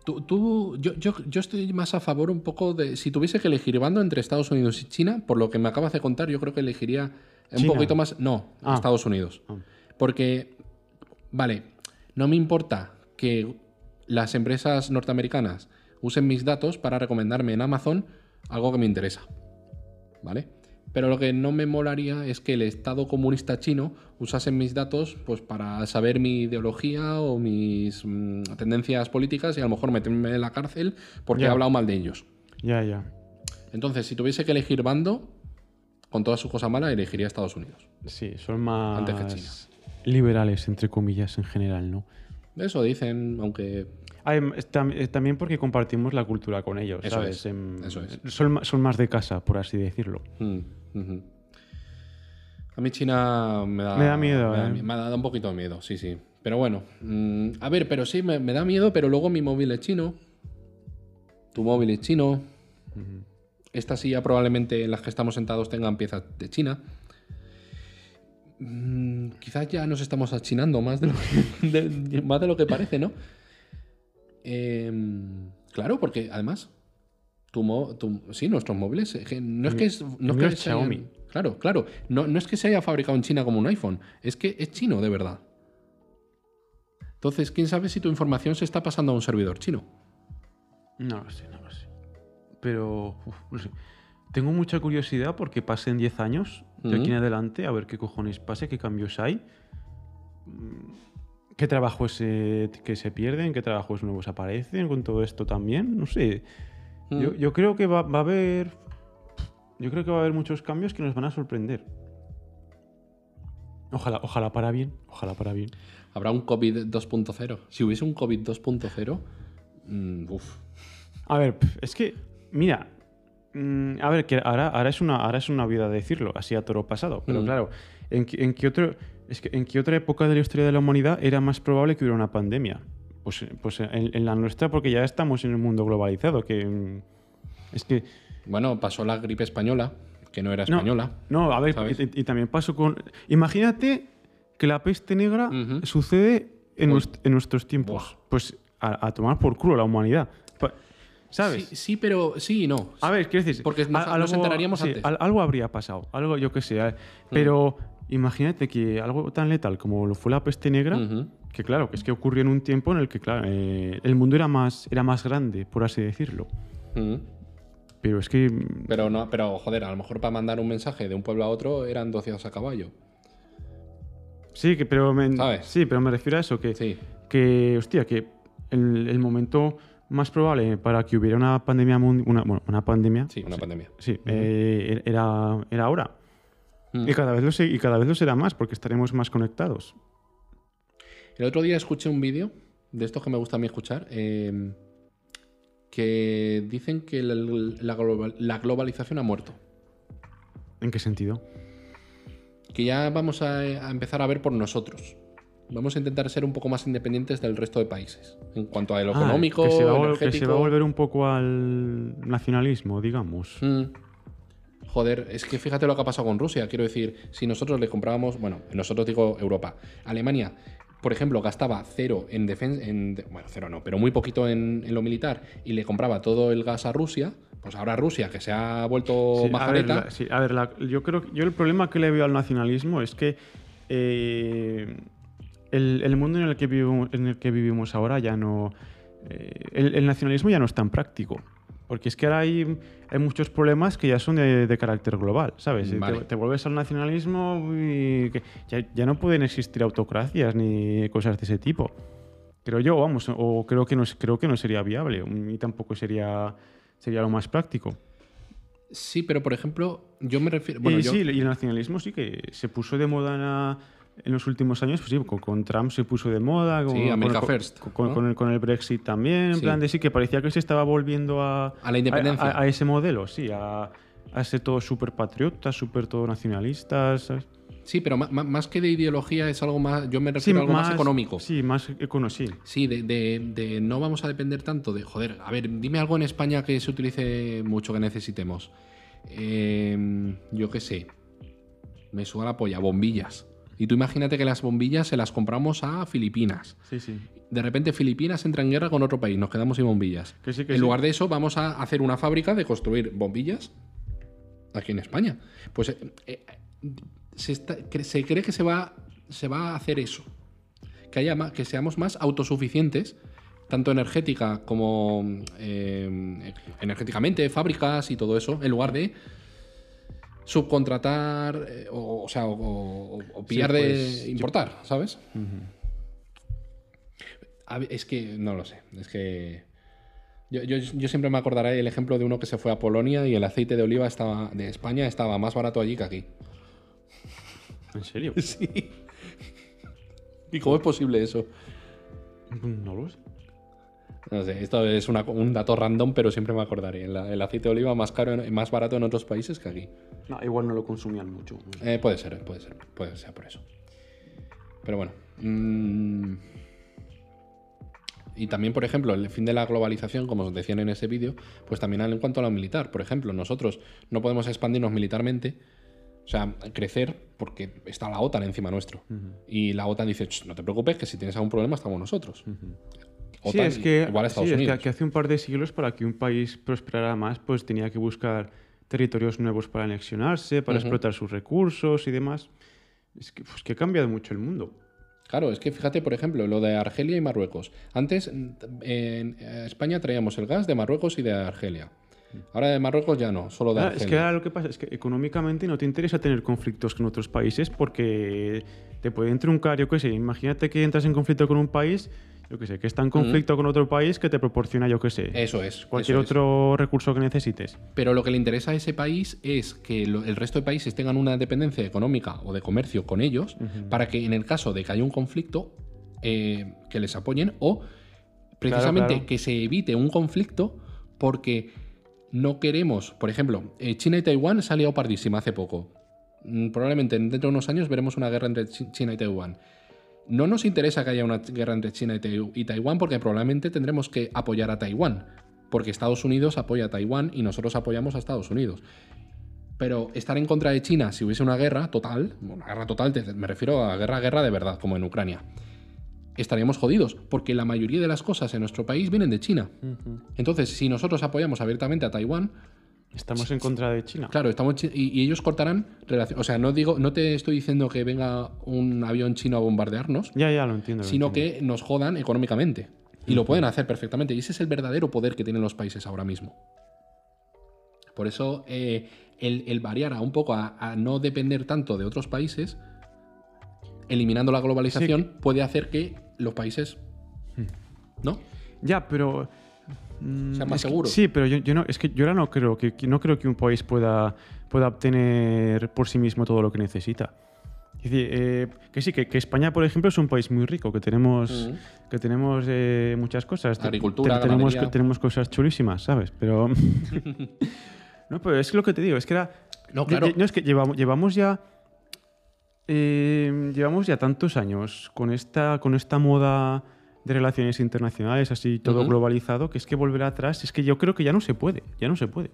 Tú, tú- yo, yo, yo estoy más a favor un poco de. Si tuviese que elegir bando entre Estados Unidos y China, por lo que me acabas de contar, yo creo que elegiría un poquito más. No, Ah. Estados Unidos. Ah. Porque, vale, no me importa que las empresas norteamericanas usen mis datos para recomendarme en Amazon algo que me interesa. ¿Vale? Pero lo que no me molaría es que el Estado comunista chino usase mis datos pues, para saber mi ideología o mis mm, tendencias políticas y a lo mejor meterme en la cárcel porque he hablado mal de ellos. ya, ya. Entonces, si tuviese que elegir bando, con todas sus cosas malas, elegiría Estados Unidos. Sí, son más Antes que China. liberales, entre comillas, en general, ¿no? Eso dicen, aunque es tam- es también porque compartimos la cultura con ellos, Eso ¿sabes? es, Em, eso es. Son, son más de casa, por así decirlo. Mm, A mí China me da, Me da miedo, me da, ¿eh? me da un poquito de miedo, sí, sí. Pero bueno, mm, a ver, pero sí, me, me da miedo, pero luego mi móvil es chino. Tu móvil es chino. Esta silla probablemente en las que estamos sentados tengan piezas de China. Mm, quizás ya nos estamos achinando más de lo que, de- más de lo que parece, ¿no? Em, claro, porque además, tu tu- sí, nuestros móviles, eh, no es que, es, no es mío que es se hayan- Xiaomi. claro, claro, no, no es que se haya fabricado en China como un iPhone, es que es chino de verdad. Entonces, ¿quién sabe si tu información se está pasando a un servidor chino? No lo sé, no lo sé. Pero, uf, no sé. Tengo mucha curiosidad porque pasen 10 años de aquí en adelante a ver qué cojones pase, qué cambios hay. Mm, ¿Qué trabajos se, que se pierden? ¿Qué trabajos nuevos aparecen con todo esto también? No sé. Yo, Mm. yo creo que va, va a haber. Yo creo que va a haber muchos cambios que nos van a sorprender. Ojalá, ojalá para bien. Ojalá para bien. Habrá un COVID 2.0. Si hubiese un COVID 2.0, mm, uf. A ver, es que, mira, mm, a ver, que ahora, ahora, es una, ahora es una vida decirlo, así a toro pasado, pero Mm. claro, ¿en, en qué otro, es que, ¿en qué otra época de la historia de la humanidad era más probable que hubiera una pandemia? Pues, pues en, en la nuestra, porque ya estamos en un mundo globalizado, que mm, es que... Bueno, pasó la gripe española, que no era No, española. No, a ver, y, y también pasó con... Imagínate que la peste negra Ujú. sucede en, nuest- en nuestros tiempos. Buah. Pues a, a tomar por culo la humanidad. ¿Sabes? Sí, sí, pero sí y no. A ver, quiero decir. Porque nos- a- nos enteraríamos sí, antes. al- algo habría pasado, algo yo que sé. Pero imagínate que algo tan letal como lo fue la peste negra, Ujú. Que claro, que es que ocurrió en un tiempo en el que, claro, eh, el mundo era más, era más grande, por así decirlo. Ujú. Pero es que. mm, Pero no, pero joder, a lo mejor para mandar un mensaje de un pueblo a otro eran 12 a caballo. Sí, que, pero me, ¿Sabes? sí, pero me refiero a eso, que, Sí. que hostia, que el, el momento más probable para que hubiera una pandemia mundial, una, bueno, una pandemia, Sí, una pandemia. sí, eh, era, era ahora. Mm. Y, cada vez lo, y cada vez lo será más porque estaremos más conectados. El otro día escuché un vídeo de estos que me gusta a mí escuchar, eh, que dicen que la, la global- la globalización ha muerto. ¿En qué sentido? Que ya vamos a, a empezar a ver por nosotros. Vamos a intentar ser un poco más independientes del resto de países. En cuanto a lo Ah, económico, que se, va que se va a volver un poco al nacionalismo, digamos. Mm. Joder, es que fíjate lo que ha pasado con Rusia. Quiero decir, si nosotros le comprábamos, bueno, nosotros digo Europa, Alemania, por ejemplo, gastaba cero en defensa, en, de- bueno, cero no, pero muy poquito en, en lo militar y le compraba todo el gas a Rusia, pues ahora Rusia, que se ha vuelto Sí, a ver, majareta, la- sí, a ver, la- yo creo que- yo el problema que le veo al nacionalismo es que eh, el, el mundo en el que vivimos, en el que vivimos ahora ya no eh, el, el nacionalismo ya no es tan práctico. Porque es que ahora hay, hay muchos problemas que ya son de, de carácter global, ¿sabes? Vale. Te, te vuelves al nacionalismo y que ya, ya no pueden existir autocracias ni cosas de ese tipo. Creo yo, vamos, o creo que no, creo que no sería viable y tampoco sería, sería lo más práctico. sí, pero por ejemplo, yo me refiero, bueno, y yo, sí, y el nacionalismo sí que se puso de moda en, la- en los últimos años, pues sí, con, con Trump se puso de moda, con, Sí, America con- First, con, el, con el Brexit también, en Sí. plan de sí, que parecía que se estaba volviendo a, A la independencia. a, a ese modelo, sí, a, a ser todo súper patriotas, súper todo nacionalistas, ¿sabes? sí, pero más que de ideología es algo más, yo me refiero a algo más, económico. Sí, más económico, sí. Sí, de, de- de no vamos a depender tanto de. Joder, a ver, dime algo en España que se utilice mucho que necesitemos. Eh, yo qué sé. Me suda la polla, bombillas. Y tú imagínate que las bombillas se las compramos a Filipinas. Sí, sí. De repente Filipinas entra en guerra con otro país, nos quedamos sin bombillas. Que sí, que en lugar de eso, vamos a hacer una fábrica de construir bombillas aquí en España. Pues eh, eh, se, está- se cree que se va, se va a hacer eso. Que, haya que seamos más autosuficientes, tanto energética como eh, energéticamente, fábricas y todo eso, en lugar de subcontratar eh, o, o sea, o, o- o pillar pues, de yo- importar, ¿sabes? Es que no lo sé. Es que. Yo, yo- yo siempre me acordaré el ejemplo de uno que se fue a Polonia y el aceite de oliva estaba, de España estaba más barato allí que aquí. ¿En serio? Sí. ¿Y cómo es posible eso? No lo sé. No sé, esto es una- un dato random, pero siempre me acordaré. El, el aceite de oliva más caro, en- más barato en otros países que aquí. No, igual no lo consumían mucho. Eh, puede ser, puede ser, puede ser por eso. Pero bueno. mm, Y también, por ejemplo, el fin de la globalización, como os decían en ese vídeo, pues también en cuanto a lo militar. Por ejemplo, nosotros no podemos expandirnos militarmente, o sea, crecer, porque está la OTAN encima nuestro. Y la OTAN dice, "Ch, no te preocupes, que si tienes algún problema estamos nosotros. OTAN, es que, igual a Estados sí, es que- Unidos. hace un par de siglos para que un país prosperara más, pues tenía que buscar territorios nuevos para anexionarse, para Ujú. explotar sus recursos y demás. Es que, pues, que ha cambiado mucho el mundo. Claro, es que fíjate, por ejemplo, lo de Argelia y Marruecos. Antes en España traíamos el gas de Marruecos y de Argelia. Ahora de Marruecos ya no, solo de Ah, Argelia. es que ahora lo que pasa es que económicamente no te interesa tener conflictos con otros países porque te pueden truncar, yo qué sé, imagínate que entras en conflicto con un país, yo qué sé, que está en conflicto con otro país que te proporciona, yo qué sé, Eso es. cualquier eso es. otro recurso que necesites. Pero lo que le interesa a ese país es que el resto de países tengan una dependencia económica o de comercio con ellos para que en el caso de que haya un conflicto, eh, que les apoyen o precisamente claro. que se evite un conflicto porque no queremos, por ejemplo, eh, China y Taiwán se ha liado pardísima hace poco. Mm, Probablemente dentro de unos años veremos una guerra entre Chi- China y Taiwán. No nos interesa que haya una guerra entre China y, Tai- y Taiwán porque probablemente tendremos que apoyar a Taiwán, porque Estados Unidos apoya a Taiwán y nosotros apoyamos a Estados Unidos. Pero estar en contra de China si hubiese una guerra total, una guerra total, me refiero a guerra, guerra de verdad, como en Ucrania, estaríamos jodidos, porque la mayoría de las cosas en nuestro país vienen de China. Entonces, si nosotros apoyamos abiertamente a Taiwán, Estamos en contra de China. Claro, estamos y, y ellos cortarán relación. O sea, no digo, no te estoy diciendo que venga un avión chino a bombardearnos, Ya, ya, lo entiendo. lo sino entiendo. que nos jodan económicamente. Y lo pueden hacer perfectamente. Y ese es el verdadero poder que tienen los países ahora mismo. Por eso, eh, el, el variar a un poco a, a no depender tanto de otros países, eliminando la globalización, puede hacer que los países. ¿No? Ya, pero sea más que- seguro. sí, pero yo, yo no, es que yo ahora no creo que, no creo que un país pueda, pueda obtener por sí mismo todo lo que necesita. Es decir, eh, que sí, que, que España, por ejemplo, es un país muy rico, que tenemos, Ujú. que tenemos eh, muchas cosas. Te- Agricultura, tenemos, ganadería. tenemos cosas chulísimas, ¿sabes? Pero. no, pero es que lo que te digo, es que era. No, claro. No, es que llevamos, llevamos ya. eh, llevamos ya tantos años con esta, con esta moda de relaciones internacionales, así todo globalizado, que es que volver atrás, es que yo creo que ya no se puede, ya no se puede.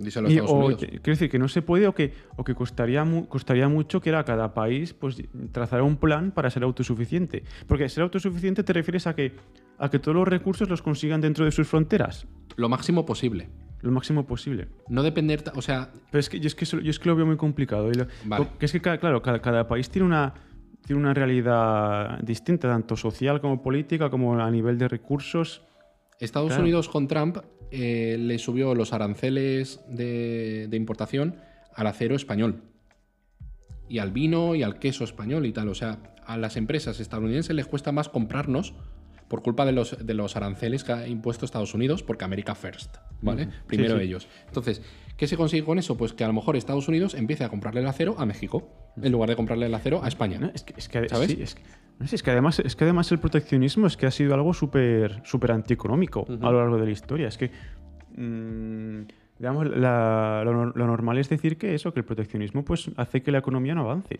Díselo a Y- Estados o, Unidos. que- quiero decir que no se puede o que, o que costaría, mu- costaría mucho que era cada país pues, trazar un plan para ser autosuficiente. Porque ser autosuficiente te refieres a que, a que todos los recursos los consigan dentro de sus fronteras, Lo máximo posible. lo máximo posible. No depender, o sea, Pero es que yo es que, yo es que lo veo muy complicado. Vale. porque es que, claro, cada, cada país tiene una, tiene una realidad distinta, tanto social como política, como a nivel de recursos. Estados Claro. Unidos con Trump eh, le subió los aranceles de, de importación al acero español. Y al vino y al queso español y tal. O sea, a las empresas estadounidenses les cuesta más comprarnos por culpa de los, de los aranceles que ha impuesto Estados Unidos, porque America First, ¿vale? Primero sí. ellos. Entonces, ¿qué se consigue con eso? Pues que a lo mejor Estados Unidos empiece a comprarle el acero a México, en lugar de comprarle el acero a España. ¿no? Es que, es que, ¿Sabes? sí, es que- no sé, es que además, es que además el proteccionismo es que ha sido algo súper súper antieconómico Ujú. a lo largo de la historia. Es que, mm, digamos, la- lo, nor- lo normal es decir que eso, que el proteccionismo pues hace que la economía no avance.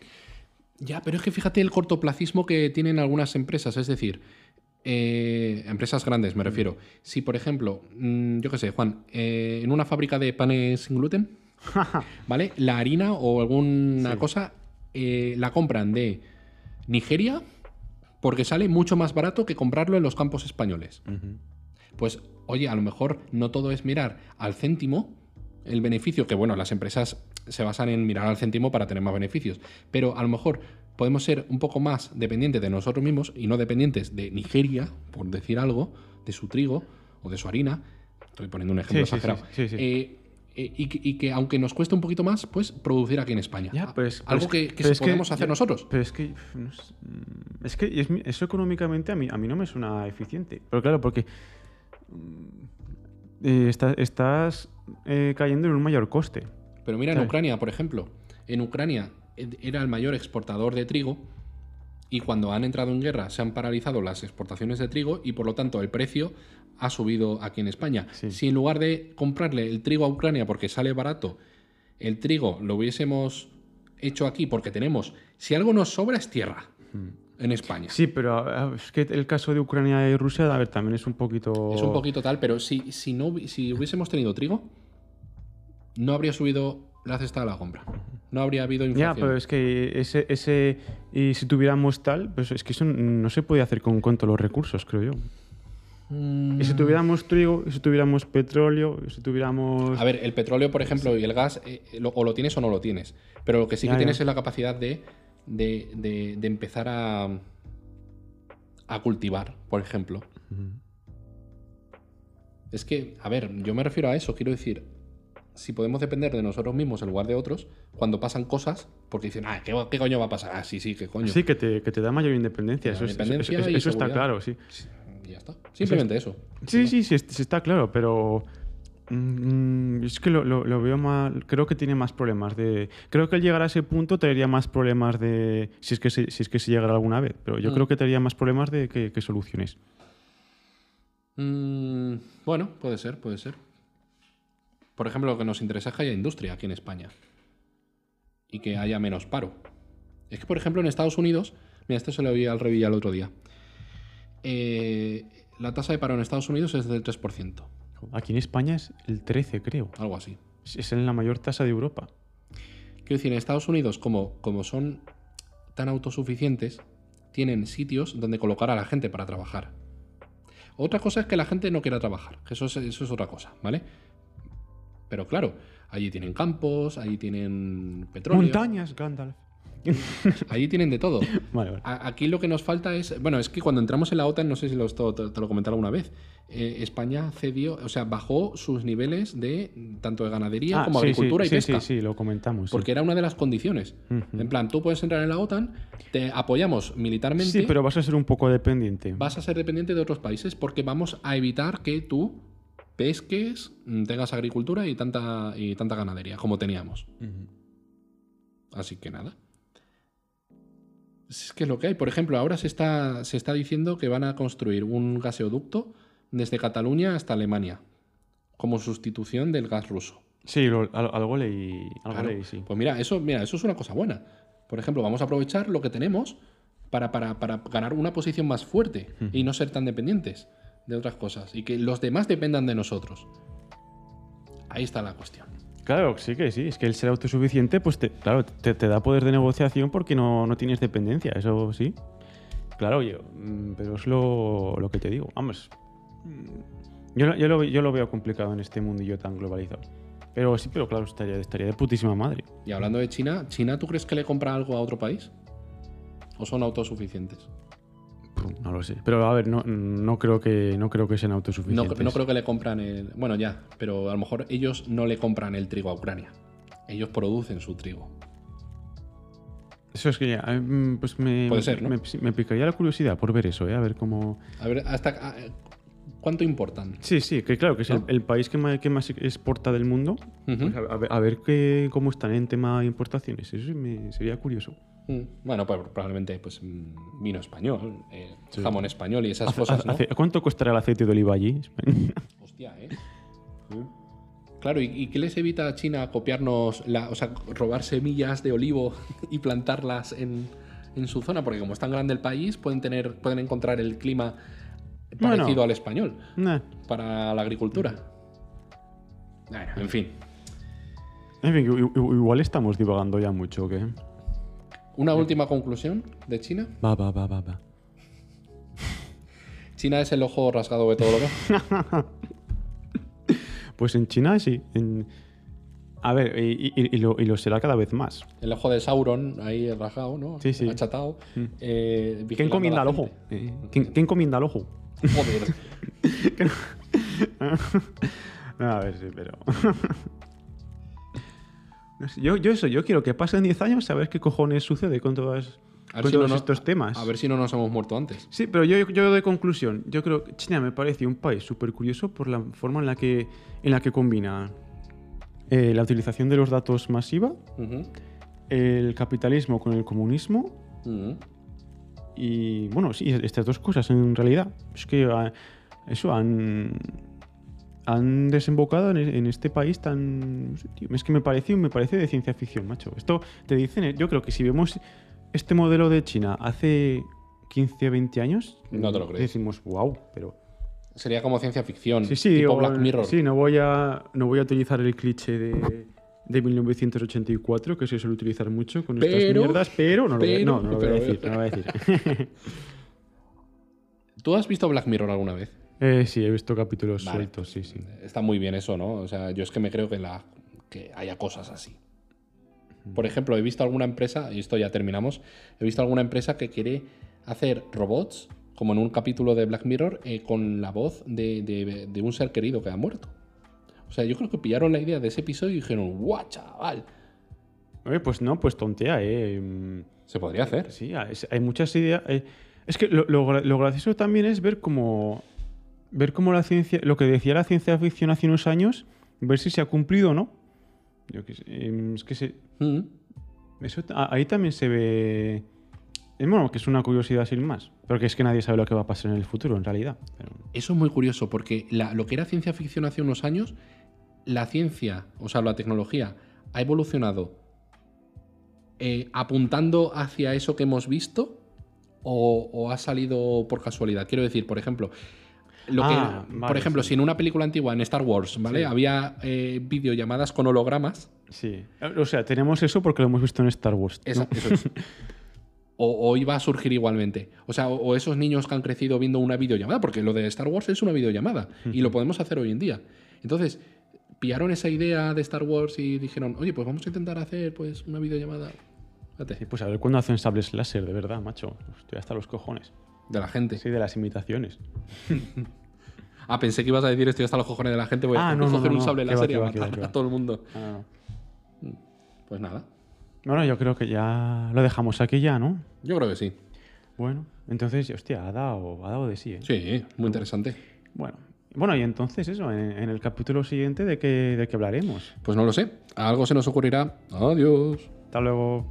Ya, pero es que fíjate el cortoplacismo que tienen algunas empresas. Es decir, eh, empresas grandes, me refiero. Si, por ejemplo, mm, yo qué sé, Juan, eh, en una fábrica de panes sin gluten, ¿vale? La harina o alguna Sí. cosa eh, la compran de Nigeria porque sale mucho más barato que comprarlo en los campos españoles. Pues, oye, a lo mejor no todo es mirar al céntimo el beneficio, que bueno, las empresas se basan en mirar al céntimo para tener más beneficios, pero a lo mejor podemos ser un poco más dependientes de nosotros mismos y no dependientes de Nigeria, por decir algo, de su trigo o de su harina. Estoy poniendo un ejemplo Sí, exagerado. sí, sí, sí. Eh, eh, y, que, y que aunque nos cueste un poquito más, pues producir aquí en España. Ya, Algo que, que pero podemos hacer nosotros. Pero es que, mm, es que eso económicamente a mí, a mí no me suena eficiente. Pero claro, porque mm, eh, está- estás eh, cayendo en un mayor coste. Pero mira, en ¿Sabes? Ucrania, por ejemplo, en Ucrania eh, era el mayor exportador de trigo y cuando han entrado en guerra se han paralizado las exportaciones de trigo y por lo tanto el precio ha subido aquí en España. Sí. Si en lugar de comprarle el trigo a Ucrania porque sale barato, el trigo lo hubiésemos hecho aquí porque tenemos, si algo nos sobra es tierra en España. Hmm. Sí, pero a- a- es que el caso de Ucrania y Rusia, a ver, también es un poquito... Es un poquito tal, pero si, si, no, si hubiésemos tenido trigo, no habría subido la cesta de la compra. No habría habido inflación. Ya, pero es que ese, ese... Y si tuviéramos tal, pues es que eso no se puede hacer con cuanto los recursos, creo yo. Mm, Y si tuviéramos trigo, y si tuviéramos petróleo, y si tuviéramos... A ver, el petróleo, por ejemplo, y el gas, eh, lo- o lo tienes o no lo tienes. Pero lo que sí Ya, que ya. tienes es la capacidad de, de- de- de empezar a, a cultivar, por ejemplo. Es que, a ver, yo me refiero a eso, quiero decir, si podemos depender de nosotros mismos en lugar de otros, cuando pasan cosas, porque dicen, ah, ¿qué, qué coño va a pasar? Ah, sí, sí, qué coño. Sí, que te, que te da mayor independencia. Eso, es- eso- eso está claro, sí. Y ya está. Simplemente eso. Sí, sí, sí, es- sí está claro, pero mm, es que lo, lo- lo veo mal. Creo que tiene más problemas de. Creo que al llegar a ese punto traería más problemas de. Si es que se, si es que se llegara alguna vez, pero yo Mm. creo que traería más problemas de que, que soluciones. Mm, bueno, puede ser, puede ser. Por ejemplo, lo que nos interesa es que haya industria aquí en España. Y que haya menos paro. Es que, por ejemplo, en Estados Unidos, mira, esto se lo oí al Revilla el otro día. Eh, la tasa de paro en Estados Unidos es del 3%, Aquí en España es el 13, creo. algo así. Es, en la mayor tasa de Europa. Quiero decir, en Estados Unidos, como, como son tan autosuficientes, tienen sitios donde colocar a la gente para trabajar. Otra cosa es que la gente no quiera trabajar, que eso es, eso es otra cosa, ¿vale? Pero claro, allí tienen campos, allí tienen petróleo. Montañas, Gandalf. Allí tienen de todo. Vale, vale. A- Aquí lo que nos falta es. Bueno, es que cuando entramos en la OTAN, no sé si los- te, lo comenté alguna vez. eh, España cedió, o sea, bajó sus niveles de tanto de ganadería Ah, como sí, agricultura sí, y sí, pesca. Sí, sí, lo comentamos. sí. Porque era una de las condiciones. En plan, tú puedes entrar en la OTAN, te apoyamos militarmente, Sí, pero vas a ser un poco dependiente. vas a ser dependiente de otros países porque vamos a evitar que tú pesques, mm, tengas agricultura y tanta, y tanta ganadería como teníamos. Así que nada. Es que es lo que hay. Por ejemplo, ahora se está, se está diciendo que van a construir un gaseoducto desde Cataluña hasta Alemania como sustitución del gas ruso. Sí, lo- algo leí, algo Claro. leí, sí. Pues mira, eso, mira, eso es una cosa buena. Por ejemplo, vamos a aprovechar lo que tenemos para, para- para ganar una posición más fuerte y no ser tan dependientes de otras cosas. Y que los demás dependan de nosotros. Ahí está la cuestión. Claro, sí que sí. Es que el ser autosuficiente, pues te, claro, te, da poder de negociación porque no, no tienes dependencia, eso sí. Claro, yo, mm, pero es lo, lo que te digo. Vamos. mm, yo, lo, yo lo veo complicado en este mundillo tan globalizado. Pero sí, pero claro, estaría, estaría de putísima madre. Y hablando de China, ¿China tú crees que le compra algo a otro país? ¿O son autosuficientes? No lo sé. Pero a ver, no, no, creo, que, no creo que sean No, autosuficientes. no creo que le compran el. Bueno, ya, pero a lo mejor ellos no le compran el trigo a Ucrania. Ellos producen su trigo. Eso es que ya, mm, pues me, Puede ser, ¿no? me, picaría la curiosidad por ver eso, ¿eh? A ver cómo... A ver, hasta. a- ¿Cuánto importan? Sí, sí, que claro, que es el, ¿No? el país que más, que más exporta del mundo. Pues a, a ver, a ver qué, cómo están en tema de importaciones. Eso sí me, sería curioso. Mm, Bueno, pues probablemente pues mm, vino español, eh, Sí. jamón español y esas Hace- cosas, ¿no? hace- ¿Cuánto costará el aceite de oliva allí? Hostia, ¿eh? Claro, ¿y, y qué les evita a China copiarnos, la, o sea, robar semillas de olivo y plantarlas en, en su zona? Porque como es tan grande el país, pueden, tener, pueden encontrar el clima Bueno. parecido al español Nah. para la agricultura. Bueno, en fin. En fin, igual estamos divagando ya mucho, ¿o qué? Una última conclusión de China. Va, va, va, va, va. China es el ojo rasgado de todo lo que. Pues en China sí. en- A ver, y, y- y lo, y lo será cada vez más. El ojo de Sauron ahí rasgado, ¿no? Sí, sí. Achatado. Mm. eh, ¿Quién vigilando encomienda al ojo? Eh, ¿Quién, quién encomienda al ojo? Joder. No, a ver, sí, pero. Yo, yo eso, yo quiero que pasen 10 años a ver qué cojones sucede con, todas, A ver si no estos temas. A ver si no nos hemos muerto antes. Sí, pero yo, yo de conclusión, yo creo que China me parece un país súper curioso por la forma en la que, en la que combina eh, la utilización de los datos masiva, el capitalismo con el comunismo y, bueno, sí, estas dos cosas en realidad. Es que ah, eso han, han desembocado en, en este país tan... no sé, tío, es que me parece, me parece de ciencia ficción, macho. Esto te dicen, eh, yo creo que si vemos este modelo de China hace 15 o 20 años, No te lo crees. decimos, wow, pero... Sería como ciencia ficción. Sí, sí, tipo o- Black Mirror. sí, no voy a, no voy a utilizar el cliché de, de 1984, que se suele utilizar mucho con estas mierdas, pero no lo, voy, pero- no, no lo voy a decir. no lo voy a decir. ¿Tú has visto Black Mirror alguna vez? Eh, sí, he visto capítulos Vale. sueltos, sí, sí. Está muy bien eso, ¿no? O sea, yo es que me creo que, la, que haya cosas así. Por ejemplo, he visto alguna empresa, y esto ya terminamos, he visto alguna empresa que quiere hacer robots, como en un capítulo de Black Mirror, eh, con la voz de, de- de un ser querido que ha muerto. O sea, yo creo que pillaron la idea de ese episodio y dijeron, ¡guau, chaval! Oye, pues no, pues tontea, eh. Mm, Se podría hacer. Sí, hay, muchas ideas. eh. Es que lo, lo gracioso también es ver cómo. Ver cómo la ciencia. Lo que decía la ciencia ficción hace unos años, ver si se ha cumplido o no. Yo qué sé, em, es que se, Mm. Eso ta- a- ahí también se ve. eh, Bueno, que es una curiosidad sin más. Pero que es que nadie sabe lo que va a pasar en el futuro, en realidad. Pero- Eso es muy curioso porque la- lo que era ciencia ficción hace unos años, la ciencia, o sea, la tecnología, ha evolucionado eh, apuntando hacia eso que hemos visto o, o ha salido por casualidad. Quiero decir, por ejemplo, lo que, Ah, por ejemplo, sí. si en una película antigua, en Star Wars, ¿vale? Sí. Había eh, videollamadas con hologramas. Sí. O sea, tenemos eso porque lo hemos visto en Star Wars. ¿no? Esa- eso es. O, o iba a surgir igualmente. O sea, o, o esos niños que han crecido viendo una videollamada, porque lo de Star Wars es una videollamada y lo podemos hacer hoy en día. Entonces, pillaron esa idea de Star Wars y dijeron, oye, pues vamos a intentar hacer pues una videollamada. Fíjate. Sí, pues a ver cuándo hacen sables láser, de verdad, macho. Estoy hasta los cojones. De la gente. Sí, de las imitaciones. Ah, pensé que ibas a decir estoy hasta los cojones de la gente. Voy a Ah, no, no, coger no, un sable láser y a matar a todo el mundo. Ah. Pues nada. Bueno, yo creo que ya lo dejamos aquí ya, ¿no? Yo creo que sí. Bueno, entonces, hostia, ha dado, ha dado de sí, ¿eh? Sí, muy interesante. Bueno, bueno, y entonces eso, en, en el capítulo siguiente, ¿de qué, ¿de qué hablaremos? Pues no lo sé. Algo se nos ocurrirá. Adiós. Hasta luego.